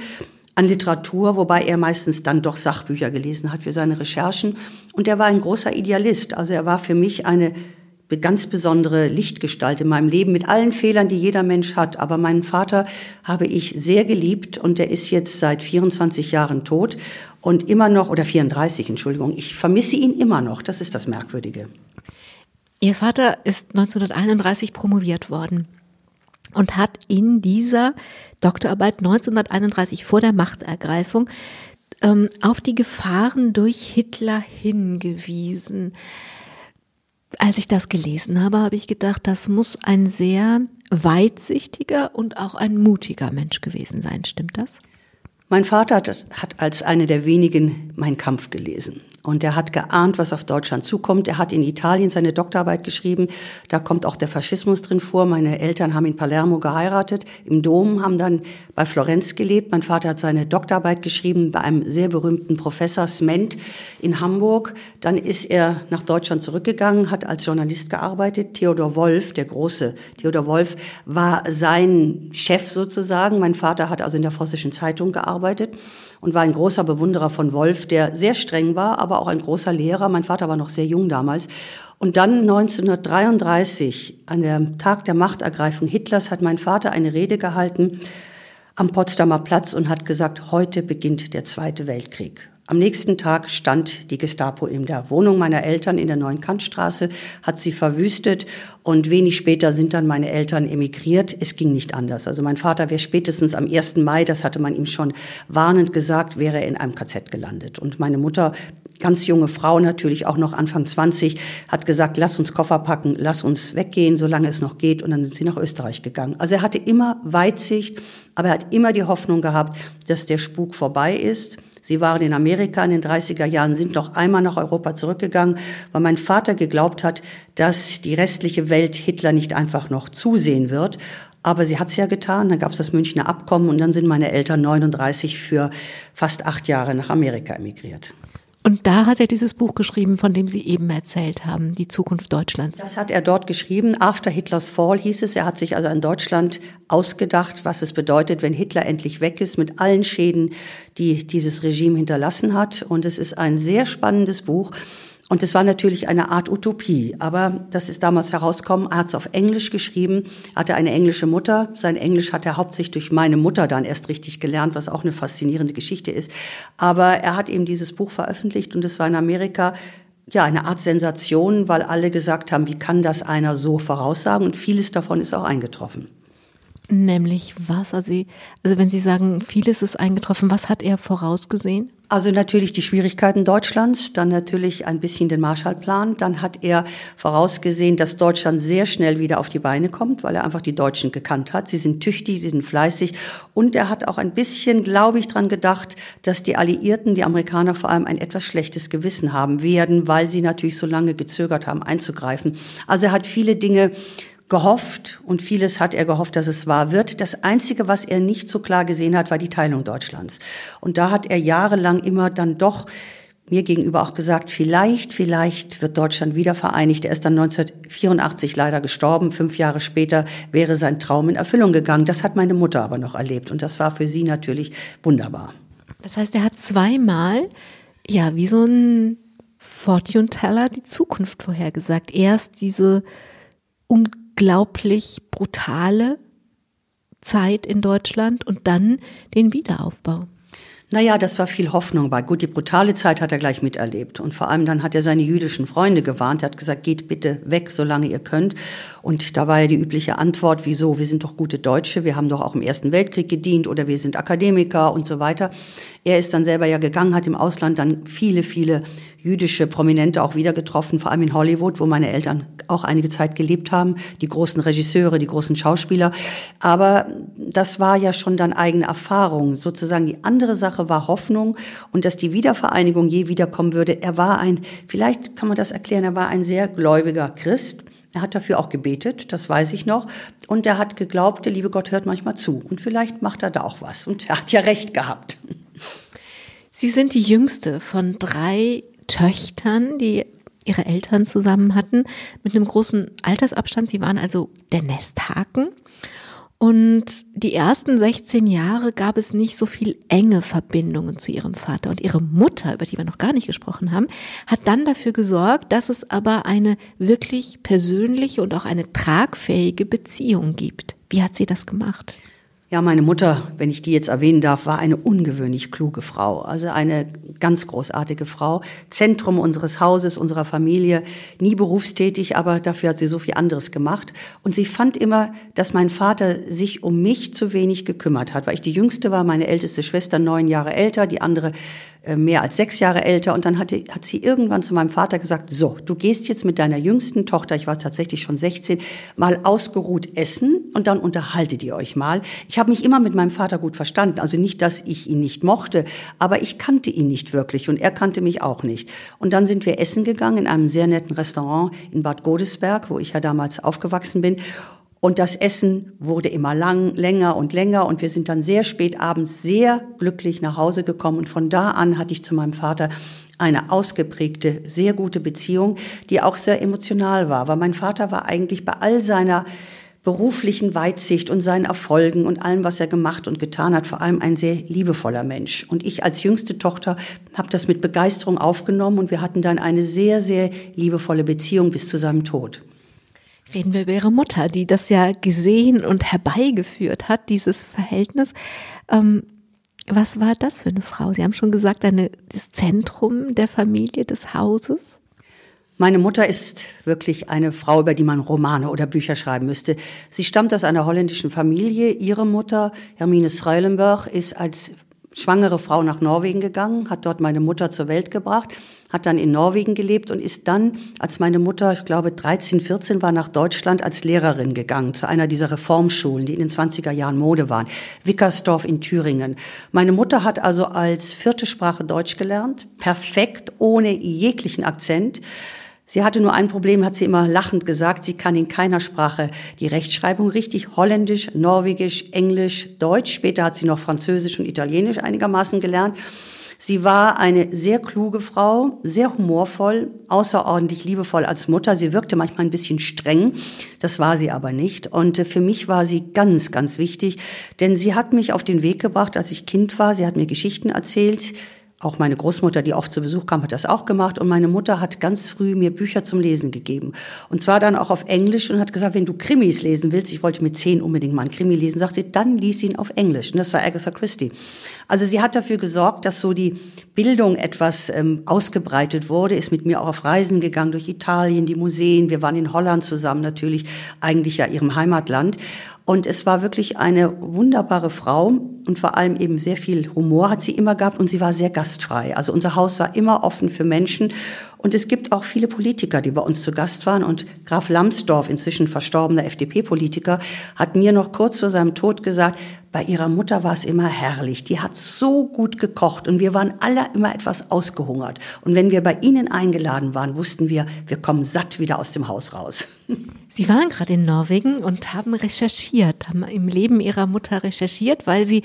an Literatur, wobei er meistens dann doch Sachbücher gelesen hat für seine Recherchen. Und er war ein großer Idealist. Also er war für mich eine ganz besondere Lichtgestalt in meinem Leben mit allen Fehlern, die jeder Mensch hat. Aber meinen Vater habe ich sehr geliebt und der ist jetzt seit 24 Jahren tot und immer noch, oder 34, Entschuldigung, ich vermisse ihn immer noch. Das ist das Merkwürdige. Ihr Vater ist 1931 promoviert worden und hat in dieser Doktorarbeit 1931 vor der Machtergreifung ähm, auf die Gefahren durch Hitler hingewiesen als ich das gelesen habe, habe ich gedacht, das muss ein sehr weitsichtiger und auch ein mutiger Mensch gewesen sein. Stimmt das? Mein Vater hat, hat als eine der wenigen Mein Kampf gelesen. Und er hat geahnt, was auf Deutschland zukommt. Er hat in Italien seine Doktorarbeit geschrieben. Da kommt auch der Faschismus drin vor. Meine Eltern haben in Palermo geheiratet, im Dom, haben dann bei Florenz gelebt. Mein Vater hat seine Doktorarbeit geschrieben bei einem sehr berühmten Professor Sment in Hamburg. Dann ist er nach Deutschland zurückgegangen, hat als Journalist gearbeitet. Theodor Wolf, der große Theodor Wolf, war sein Chef sozusagen. Mein Vater hat also in der Vossischen Zeitung gearbeitet und war ein großer Bewunderer von Wolf, der sehr streng war, aber auch ein großer Lehrer. Mein Vater war noch sehr jung damals. Und dann 1933, an dem Tag der Machtergreifung Hitlers, hat mein Vater eine Rede gehalten am Potsdamer Platz und hat gesagt, heute beginnt der Zweite Weltkrieg. Am nächsten Tag stand die Gestapo in der Wohnung meiner Eltern in der Neuen Kantstraße, hat sie verwüstet und wenig später sind dann meine Eltern emigriert. Es ging nicht anders. Also mein Vater wäre spätestens am 1. Mai, das hatte man ihm schon warnend gesagt, wäre er in einem KZ gelandet. Und meine Mutter ganz junge Frau, natürlich auch noch Anfang 20, hat gesagt, lass uns Koffer packen, lass uns weggehen, solange es noch geht. Und dann sind sie nach Österreich gegangen. Also er hatte immer Weitsicht, aber er hat immer die Hoffnung gehabt, dass der Spuk vorbei ist. Sie waren in Amerika in den 30er Jahren, sind noch einmal nach Europa zurückgegangen, weil mein Vater geglaubt hat, dass die restliche Welt Hitler nicht einfach noch zusehen wird. Aber sie hat es ja getan, dann gab es das Münchner Abkommen und dann sind meine Eltern 39 für fast acht Jahre nach Amerika emigriert. Und da hat er dieses Buch geschrieben, von dem Sie eben erzählt haben, Die Zukunft Deutschlands. Das hat er dort geschrieben. After Hitlers Fall hieß es. Er hat sich also in Deutschland ausgedacht, was es bedeutet, wenn Hitler endlich weg ist, mit allen Schäden, die dieses Regime hinterlassen hat. Und es ist ein sehr spannendes Buch. Und es war natürlich eine Art Utopie, aber das ist damals herausgekommen. Er hat es auf Englisch geschrieben, hatte eine englische Mutter. Sein Englisch hat er hauptsächlich durch meine Mutter dann erst richtig gelernt, was auch eine faszinierende Geschichte ist. Aber er hat eben dieses Buch veröffentlicht und es war in Amerika ja, eine Art Sensation, weil alle gesagt haben, wie kann das einer so voraussagen? Und vieles davon ist auch eingetroffen. Nämlich was? Also, also wenn Sie sagen, vieles ist eingetroffen, was hat er vorausgesehen? Also natürlich die Schwierigkeiten Deutschlands, dann natürlich ein bisschen den Marshallplan. Dann hat er vorausgesehen, dass Deutschland sehr schnell wieder auf die Beine kommt, weil er einfach die Deutschen gekannt hat. Sie sind tüchtig, sie sind fleißig. Und er hat auch ein bisschen, glaube ich, dran gedacht, dass die Alliierten, die Amerikaner vor allem, ein etwas schlechtes Gewissen haben werden, weil sie natürlich so lange gezögert haben, einzugreifen. Also er hat viele Dinge gehofft und vieles hat er gehofft, dass es wahr wird. Das Einzige, was er nicht so klar gesehen hat, war die Teilung Deutschlands. Und da hat er jahrelang immer dann doch mir gegenüber auch gesagt, vielleicht, vielleicht wird Deutschland wieder vereinigt. Er ist dann 1984 leider gestorben. Fünf Jahre später wäre sein Traum in Erfüllung gegangen. Das hat meine Mutter aber noch erlebt und das war für sie natürlich wunderbar. Das heißt, er hat zweimal, ja, wie so ein Fortune Teller die Zukunft vorhergesagt. Erst diese unglaublich brutale Zeit in Deutschland und dann den Wiederaufbau. Naja, das war viel Hoffnung bei. Gut, die brutale Zeit hat er gleich miterlebt. Und vor allem dann hat er seine jüdischen Freunde gewarnt. Er hat gesagt, geht bitte weg, solange ihr könnt. Und da war ja die übliche Antwort, wieso, wir sind doch gute Deutsche, wir haben doch auch im Ersten Weltkrieg gedient oder wir sind Akademiker und so weiter. Er ist dann selber ja gegangen, hat im Ausland dann viele, viele jüdische Prominente auch wieder getroffen, vor allem in Hollywood, wo meine Eltern auch einige Zeit gelebt haben, die großen Regisseure, die großen Schauspieler. Aber das war ja schon dann eigene Erfahrung. Sozusagen die andere Sache war Hoffnung und dass die Wiedervereinigung je wiederkommen würde. Er war ein, vielleicht kann man das erklären, er war ein sehr gläubiger Christ. Er hat dafür auch gebetet, das weiß ich noch. Und er hat geglaubt, der liebe Gott hört manchmal zu. Und vielleicht macht er da auch was. Und er hat ja recht gehabt. Sie sind die jüngste von drei Töchtern, die ihre Eltern zusammen hatten, mit einem großen Altersabstand. Sie waren also der Nesthaken. Und die ersten 16 Jahre gab es nicht so viel enge Verbindungen zu ihrem Vater. Und ihre Mutter, über die wir noch gar nicht gesprochen haben, hat dann dafür gesorgt, dass es aber eine wirklich persönliche und auch eine tragfähige Beziehung gibt. Wie hat sie das gemacht? Ja, meine Mutter, wenn ich die jetzt erwähnen darf, war eine ungewöhnlich kluge Frau, also eine ganz großartige Frau, Zentrum unseres Hauses, unserer Familie, nie berufstätig, aber dafür hat sie so viel anderes gemacht. Und sie fand immer, dass mein Vater sich um mich zu wenig gekümmert hat, weil ich die jüngste war, meine älteste Schwester neun Jahre älter, die andere mehr als sechs Jahre älter. Und dann hatte, hat sie irgendwann zu meinem Vater gesagt, so, du gehst jetzt mit deiner jüngsten Tochter, ich war tatsächlich schon 16, mal ausgeruht essen und dann unterhaltet ihr euch mal. Ich habe mich immer mit meinem Vater gut verstanden. Also nicht, dass ich ihn nicht mochte, aber ich kannte ihn nicht wirklich und er kannte mich auch nicht. Und dann sind wir essen gegangen in einem sehr netten Restaurant in Bad Godesberg, wo ich ja damals aufgewachsen bin. Und das Essen wurde immer lang, länger und länger. Und wir sind dann sehr spät abends sehr glücklich nach Hause gekommen. Und von da an hatte ich zu meinem Vater eine ausgeprägte, sehr gute Beziehung, die auch sehr emotional war. Weil mein Vater war eigentlich bei all seiner beruflichen Weitsicht und seinen Erfolgen und allem, was er gemacht und getan hat, vor allem ein sehr liebevoller Mensch. Und ich als jüngste Tochter habe das mit Begeisterung aufgenommen und wir hatten dann eine sehr, sehr liebevolle Beziehung bis zu seinem Tod. Reden wir über Ihre Mutter, die das ja gesehen und herbeigeführt hat, dieses Verhältnis. Ähm, was war das für eine Frau? Sie haben schon gesagt, eine, das Zentrum der Familie, des Hauses. Meine Mutter ist wirklich eine Frau, über die man Romane oder Bücher schreiben müsste. Sie stammt aus einer holländischen Familie. Ihre Mutter, Hermine Schuilenberg, ist als schwangere Frau nach Norwegen gegangen, hat dort meine Mutter zur Welt gebracht, hat dann in Norwegen gelebt und ist dann, als meine Mutter, ich glaube 13, 14 war, nach Deutschland als Lehrerin gegangen, zu einer dieser Reformschulen, die in den 20er Jahren Mode waren, Wickersdorf in Thüringen. Meine Mutter hat also als vierte Sprache Deutsch gelernt, perfekt, ohne jeglichen Akzent. Sie hatte nur ein Problem, hat sie immer lachend gesagt, sie kann in keiner Sprache die Rechtschreibung richtig, Holländisch, Norwegisch, Englisch, Deutsch. Später hat sie noch Französisch und Italienisch einigermaßen gelernt. Sie war eine sehr kluge Frau, sehr humorvoll, außerordentlich liebevoll als Mutter. Sie wirkte manchmal ein bisschen streng, das war sie aber nicht. Und äh, für mich war sie ganz, ganz wichtig, denn sie hat mich auf den Weg gebracht, als ich Kind war. Sie hat mir Geschichten erzählt, auch meine Großmutter, die oft zu Besuch kam, hat das auch gemacht. Und meine Mutter hat ganz früh mir Bücher zum Lesen gegeben. Und zwar dann auch auf Englisch und hat gesagt, wenn du Krimis lesen willst, ich wollte mit zehn unbedingt mal einen Krimi lesen, sagt sie, dann lies ihn auf Englisch. Und das war Agatha Christie. Also sie hat dafür gesorgt, dass so die Bildung etwas ähm, ausgebreitet wurde, ist mit mir auch auf Reisen gegangen durch Italien, die Museen. Wir waren in Holland zusammen natürlich, eigentlich ja ihrem Heimatland. Und es war wirklich eine wunderbare Frau und vor allem eben sehr viel Humor hat sie immer gehabt und sie war sehr gastfrei. Also unser Haus war immer offen für Menschen und es gibt auch viele Politiker, die bei uns zu Gast waren. Und Graf Lambsdorff, inzwischen verstorbener FDP-Politiker, hat mir noch kurz vor seinem Tod gesagt, bei ihrer Mutter war es immer herrlich. Die hat so gut gekocht und wir waren alle immer etwas ausgehungert. Und wenn wir bei ihnen eingeladen waren, wussten wir, wir kommen satt wieder aus dem Haus raus. Sie waren gerade in Norwegen und haben recherchiert, haben im Leben Ihrer Mutter recherchiert, weil Sie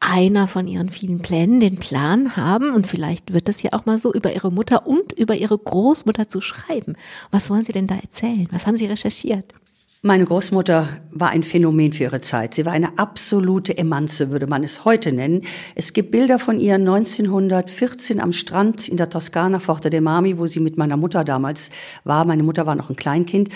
einer von ihren vielen Plänen den Plan haben, und vielleicht wird es ja auch mal so, über ihre Mutter und über ihre Großmutter zu schreiben. Was wollen Sie denn da erzählen? Was haben Sie recherchiert? Meine Großmutter war ein Phänomen für ihre Zeit. Sie war eine absolute Emanze, würde man es heute nennen. Es gibt Bilder von ihr 1914 am Strand in der Toskana, Forte de Mami, wo sie mit meiner Mutter damals war. Meine Mutter war noch ein Kleinkind.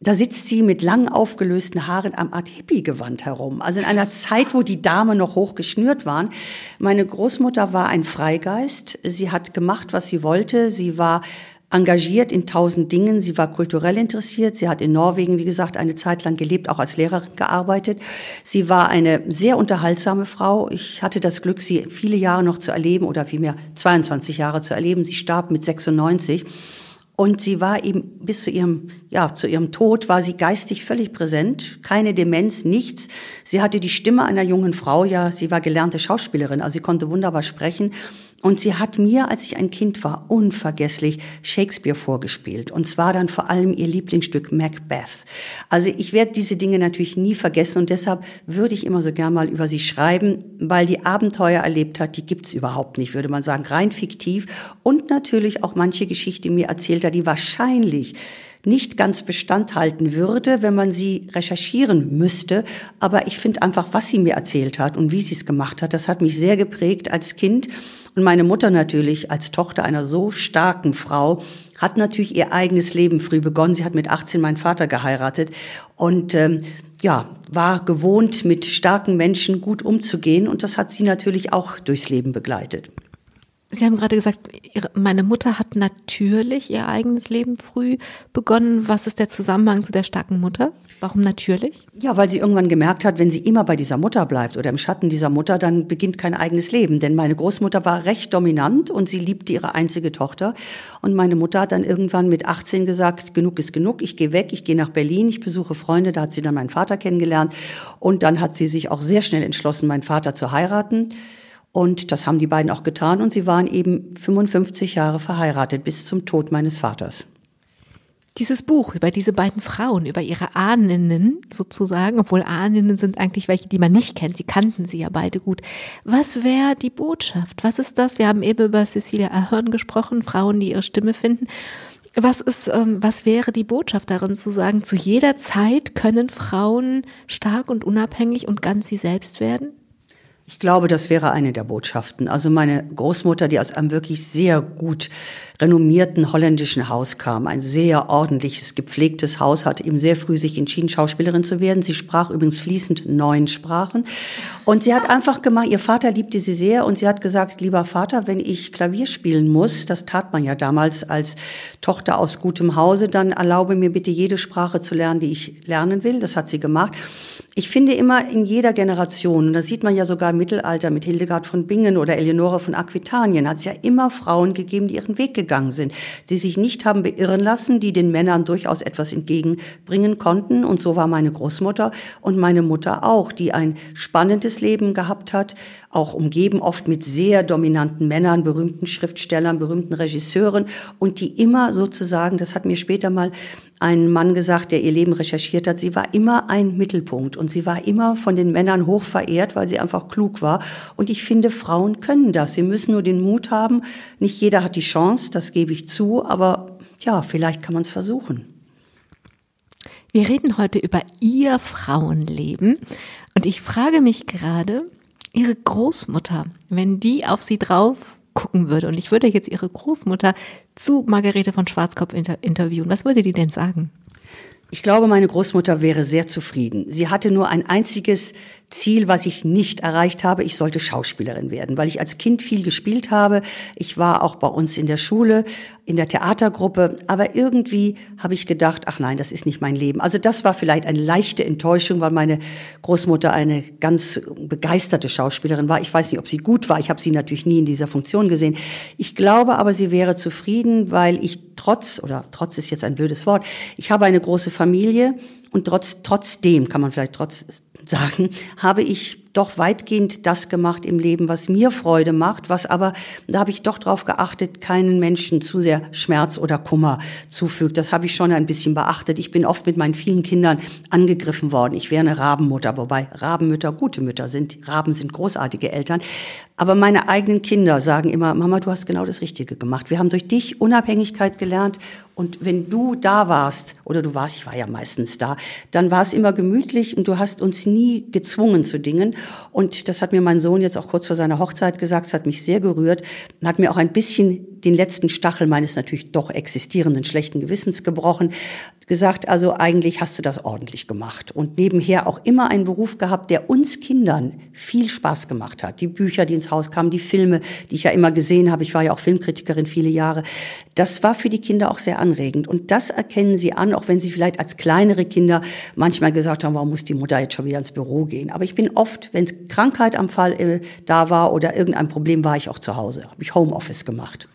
Da sitzt sie mit lang aufgelösten Haaren am Art Hippie-Gewand herum. Also in einer Zeit, wo die Damen noch hoch geschnürt waren. Meine Großmutter war ein Freigeist. Sie hat gemacht, was sie wollte. Sie war engagiert in tausend Dingen. Sie war kulturell interessiert. Sie hat in Norwegen, wie gesagt, eine Zeit lang gelebt, auch als Lehrerin gearbeitet. Sie war eine sehr unterhaltsame Frau. Ich hatte das Glück, sie viele Jahre noch zu erleben oder vielmehr 22 Jahre zu erleben. Sie starb mit 96. Und sie war eben bis zu ihrem, ja, zu ihrem Tod war sie geistig völlig präsent. Keine Demenz, nichts. Sie hatte die Stimme einer jungen Frau. Ja, sie war gelernte Schauspielerin, also sie konnte wunderbar sprechen. Und sie hat mir, als ich ein Kind war, unvergesslich Shakespeare vorgespielt. Und zwar dann vor allem ihr Lieblingsstück Macbeth. Also ich werde diese Dinge natürlich nie vergessen und deshalb würde ich immer so gern mal über sie schreiben, weil die Abenteuer erlebt hat, die gibt's überhaupt nicht, würde man sagen, rein fiktiv. Und natürlich auch manche Geschichte mir erzählt hat, die wahrscheinlich nicht ganz Bestand halten würde, wenn man sie recherchieren müsste. Aber ich finde einfach, was sie mir erzählt hat und wie sie es gemacht hat, das hat mich sehr geprägt als Kind. Und meine Mutter natürlich als Tochter einer so starken Frau hat natürlich ihr eigenes Leben früh begonnen. Sie hat mit 18 meinen Vater geheiratet und ähm, ja, war gewohnt, mit starken Menschen gut umzugehen. Und das hat sie natürlich auch durchs Leben begleitet. Sie haben gerade gesagt, ihre, meine Mutter hat natürlich ihr eigenes Leben früh begonnen. Was ist der Zusammenhang zu der starken Mutter? Warum natürlich? Ja, weil sie irgendwann gemerkt hat, wenn sie immer bei dieser Mutter bleibt oder im Schatten dieser Mutter, dann beginnt kein eigenes Leben. Denn meine Großmutter war recht dominant und sie liebte ihre einzige Tochter. Und meine Mutter hat dann irgendwann mit 18 gesagt, genug ist genug, ich gehe weg, ich gehe nach Berlin, ich besuche Freunde. Da hat sie dann meinen Vater kennengelernt. Und dann hat sie sich auch sehr schnell entschlossen, meinen Vater zu heiraten. Und das haben die beiden auch getan und sie waren eben 55 Jahre verheiratet bis zum Tod meines Vaters. Dieses Buch über diese beiden Frauen, über ihre Ahnen sozusagen, obwohl Ahnen sind eigentlich welche, die man nicht kennt, sie kannten sie ja beide gut. Was wäre die Botschaft? Was ist das? Wir haben eben über Cecilia Ahern gesprochen, Frauen, die ihre Stimme finden. Was ist, ähm, was wäre die Botschaft darin zu sagen, zu jeder Zeit können Frauen stark und unabhängig und ganz sie selbst werden? Ich glaube, das wäre eine der Botschaften. Also meine Großmutter, die aus einem wirklich sehr gut renommierten holländischen Haus kam, ein sehr ordentliches, gepflegtes Haus, hat eben sehr früh sich entschieden, Schauspielerin zu werden. Sie sprach übrigens fließend neun Sprachen. Und sie hat einfach gemacht, ihr Vater liebte sie sehr und sie hat gesagt, lieber Vater, wenn ich Klavier spielen muss, das tat man ja damals als Tochter aus gutem Hause, dann erlaube mir bitte jede Sprache zu lernen, die ich lernen will. Das hat sie gemacht. Ich finde immer in jeder Generation, und das sieht man ja sogar im Mittelalter mit Hildegard von Bingen oder Eleonore von Aquitanien, hat es ja immer Frauen gegeben, die ihren Weg gegangen sind, die sich nicht haben beirren lassen, die den Männern durchaus etwas entgegenbringen konnten. Und so war meine Großmutter und meine Mutter auch, die ein spannendes Leben gehabt hat, auch umgeben oft mit sehr dominanten Männern, berühmten Schriftstellern, berühmten Regisseuren und die immer sozusagen, das hat mir später mal ein Mann gesagt, der ihr Leben recherchiert hat, sie war immer ein Mittelpunkt und sie war immer von den Männern hoch verehrt, weil sie einfach klug war. Und ich finde, Frauen können das. Sie müssen nur den Mut haben. Nicht jeder hat die Chance, das gebe ich zu, aber ja, vielleicht kann man es versuchen. Wir reden heute über ihr Frauenleben und ich frage mich gerade, ihre Großmutter, wenn die auf sie drauf gucken würde und ich würde jetzt ihre Großmutter zu Margarete von Schwarzkopf inter interviewen, was würde die denn sagen? Ich glaube, meine Großmutter wäre sehr zufrieden. Sie hatte nur ein einziges Ziel, was ich nicht erreicht habe. Ich sollte Schauspielerin werden, weil ich als Kind viel gespielt habe. Ich war auch bei uns in der Schule, in der Theatergruppe. Aber irgendwie habe ich gedacht, ach nein, das ist nicht mein Leben. Also das war vielleicht eine leichte Enttäuschung, weil meine Großmutter eine ganz begeisterte Schauspielerin war. Ich weiß nicht, ob sie gut war. Ich habe sie natürlich nie in dieser Funktion gesehen. Ich glaube aber, sie wäre zufrieden, weil ich trotz, oder trotz ist jetzt ein blödes Wort, ich habe eine große Familie und trotz, trotzdem kann man vielleicht trotz sagen, habe ich doch weitgehend das gemacht im Leben, was mir Freude macht, was aber, da habe ich doch darauf geachtet, keinen Menschen zu sehr Schmerz oder Kummer zufügt. Das habe ich schon ein bisschen beachtet. Ich bin oft mit meinen vielen Kindern angegriffen worden. Ich wäre eine Rabenmutter, wobei Rabenmütter gute Mütter sind. Raben sind großartige Eltern. Aber meine eigenen Kinder sagen immer, Mama, du hast genau das Richtige gemacht. Wir haben durch dich Unabhängigkeit gelernt. Und wenn du da warst, oder du warst, ich war ja meistens da, dann war es immer gemütlich und du hast uns nie gezwungen zu Dingen. Und das hat mir mein Sohn jetzt auch kurz vor seiner Hochzeit gesagt, es hat mich sehr gerührt hat mir auch ein bisschen den letzten Stachel meines natürlich doch existierenden schlechten Gewissens gebrochen, gesagt, also eigentlich hast du das ordentlich gemacht und nebenher auch immer einen Beruf gehabt, der uns Kindern viel Spaß gemacht hat. Die Bücher, die ins Haus kamen, die Filme, die ich ja immer gesehen habe, ich war ja auch Filmkritikerin viele Jahre, das war für die Kinder auch sehr anregend und das erkennen sie an, auch wenn sie vielleicht als kleinere Kinder manchmal gesagt haben, warum muss die Mutter jetzt schon wieder ins Büro gehen. Aber ich bin oft, wenn es Krankheit am Fall äh, da war oder irgendein Problem, war ich auch zu Hause, habe ich Homeoffice gemacht.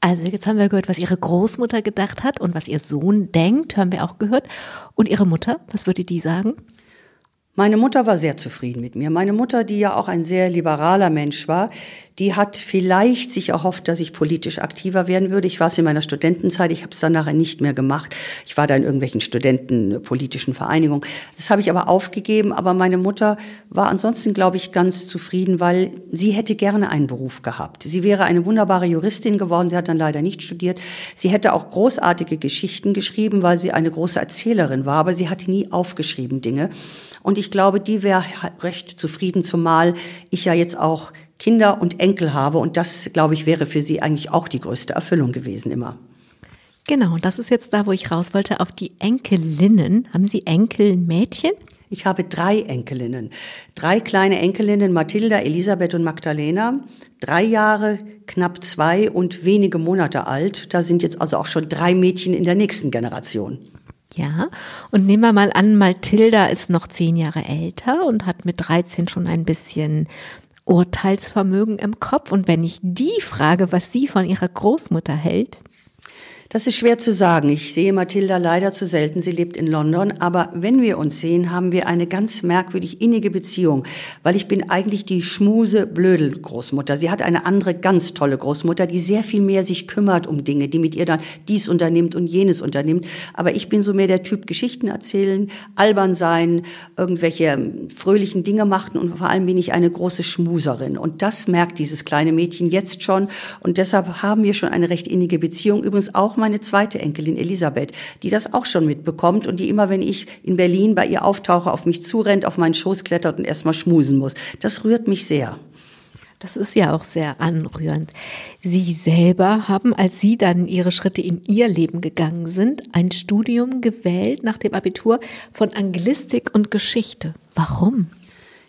Also jetzt haben wir gehört, was ihre Großmutter gedacht hat und was ihr Sohn denkt, haben wir auch gehört. Und ihre Mutter, was würde die sagen? Meine Mutter war sehr zufrieden mit mir. Meine Mutter, die ja auch ein sehr liberaler Mensch war, die hat vielleicht sich erhofft, dass ich politisch aktiver werden würde. Ich war es in meiner Studentenzeit, ich habe es dann nachher nicht mehr gemacht. Ich war da in irgendwelchen studentenpolitischen Vereinigungen. Das habe ich aber aufgegeben. Aber meine Mutter war ansonsten, glaube ich, ganz zufrieden, weil sie hätte gerne einen Beruf gehabt. Sie wäre eine wunderbare Juristin geworden. Sie hat dann leider nicht studiert. Sie hätte auch großartige Geschichten geschrieben, weil sie eine große Erzählerin war. Aber sie hatte nie aufgeschrieben Dinge. Und ich glaube, die wäre recht zufrieden, zumal ich ja jetzt auch Kinder und Enkel habe. Und das, glaube ich, wäre für sie eigentlich auch die größte Erfüllung gewesen immer. Genau, und das ist jetzt da, wo ich raus wollte, auf die Enkelinnen. Haben Sie Enkelmädchen? Ich habe drei Enkelinnen. Drei kleine Enkelinnen, Mathilda, Elisabeth und Magdalena. Drei Jahre, knapp zwei und wenige Monate alt. Da sind jetzt also auch schon drei Mädchen in der nächsten Generation. Ja, und nehmen wir mal an, Mathilda ist noch zehn Jahre älter und hat mit 13 schon ein bisschen Urteilsvermögen im Kopf. Und wenn ich die frage, was sie von ihrer Großmutter hält, das ist schwer zu sagen. Ich sehe Mathilda leider zu selten. Sie lebt in London. Aber wenn wir uns sehen, haben wir eine ganz merkwürdig innige Beziehung, weil ich bin eigentlich die schmuse Blödel Großmutter. Sie hat eine andere ganz tolle Großmutter, die sehr viel mehr sich kümmert um Dinge, die mit ihr dann dies unternimmt und jenes unternimmt. Aber ich bin so mehr der Typ Geschichten erzählen, albern sein, irgendwelche fröhlichen Dinge machen und vor allem bin ich eine große Schmuserin. Und das merkt dieses kleine Mädchen jetzt schon. Und deshalb haben wir schon eine recht innige Beziehung. Übrigens auch meine zweite Enkelin Elisabeth, die das auch schon mitbekommt und die immer, wenn ich in Berlin bei ihr auftauche, auf mich zurennt, auf meinen Schoß klettert und erstmal schmusen muss. Das rührt mich sehr. Das ist ja auch sehr anrührend. Sie selber haben, als Sie dann Ihre Schritte in Ihr Leben gegangen sind, ein Studium gewählt nach dem Abitur von Anglistik und Geschichte. Warum?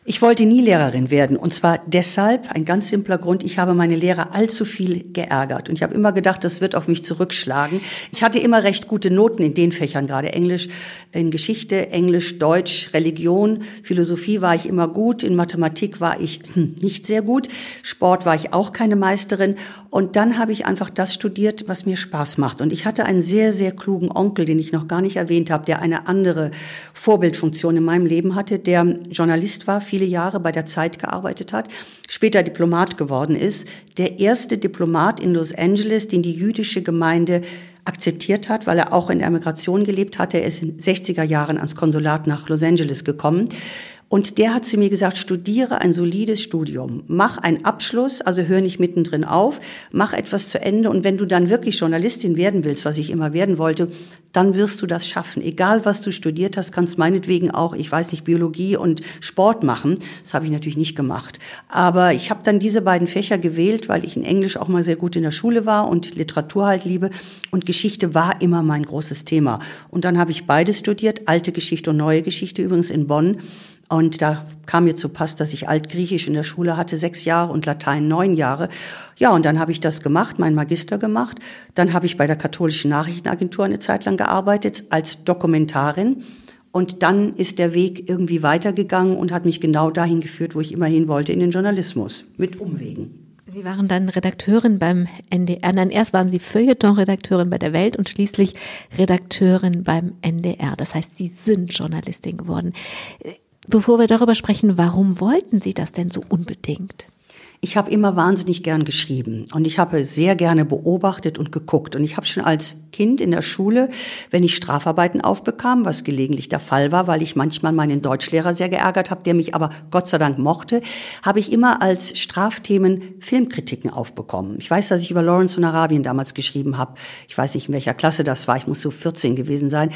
Ich wollte nie Lehrerin werden. Und zwar deshalb, ein ganz simpler Grund, ich habe meine Lehrer allzu viel geärgert. Und ich habe immer gedacht, das wird auf mich zurückschlagen. Ich hatte immer recht gute Noten in den Fächern, gerade Englisch, in Geschichte, Englisch, Deutsch, Religion, Philosophie war ich immer gut, in Mathematik war ich hm, nicht sehr gut, Sport war ich auch keine Meisterin. Und dann habe ich einfach das studiert, was mir Spaß macht. Und ich hatte einen sehr, sehr klugen Onkel, den ich noch gar nicht erwähnt habe, der eine andere Vorbildfunktion in meinem Leben hatte, der Journalist war, viel viele Jahre bei der Zeit gearbeitet hat, später Diplomat geworden ist, der erste Diplomat in Los Angeles, den die jüdische Gemeinde akzeptiert hat, weil er auch in der Emigration gelebt hatte. Er ist in 60er Jahren ans Konsulat nach Los Angeles gekommen. Und der hat zu mir gesagt, studiere ein solides Studium, mach einen Abschluss, also hör nicht mittendrin auf, mach etwas zu Ende und wenn du dann wirklich Journalistin werden willst, was ich immer werden wollte, dann wirst du das schaffen. Egal was du studiert hast, kannst meinetwegen auch, ich weiß nicht, Biologie und Sport machen. Das habe ich natürlich nicht gemacht. Aber ich habe dann diese beiden Fächer gewählt, weil ich in Englisch auch mal sehr gut in der Schule war und Literatur halt liebe. Und Geschichte war immer mein großes Thema. Und dann habe ich beides studiert, alte Geschichte und neue Geschichte übrigens in Bonn. Und da kam mir zu Pass, dass ich Altgriechisch in der Schule hatte, sechs Jahre und Latein neun Jahre. Ja, und dann habe ich das gemacht, meinen Magister gemacht. Dann habe ich bei der katholischen Nachrichtenagentur eine Zeit lang gearbeitet als Dokumentarin. Und dann ist der Weg irgendwie weitergegangen und hat mich genau dahin geführt, wo ich immer hin wollte, in den Journalismus, mit Umwegen. Sie waren dann Redakteurin beim NDR. Nein, erst waren Sie Feuilleton-Redakteurin bei der Welt und schließlich Redakteurin beim NDR. Das heißt, Sie sind Journalistin geworden. Bevor wir darüber sprechen, warum wollten Sie das denn so unbedingt? Ich habe immer wahnsinnig gern geschrieben und ich habe sehr gerne beobachtet und geguckt. Und ich habe schon als Kind in der Schule, wenn ich Strafarbeiten aufbekam, was gelegentlich der Fall war, weil ich manchmal meinen Deutschlehrer sehr geärgert habe, der mich aber Gott sei Dank mochte, habe ich immer als Strafthemen Filmkritiken aufbekommen. Ich weiß, dass ich über Lawrence von Arabien damals geschrieben habe. Ich weiß nicht, in welcher Klasse das war. Ich muss so 14 gewesen sein.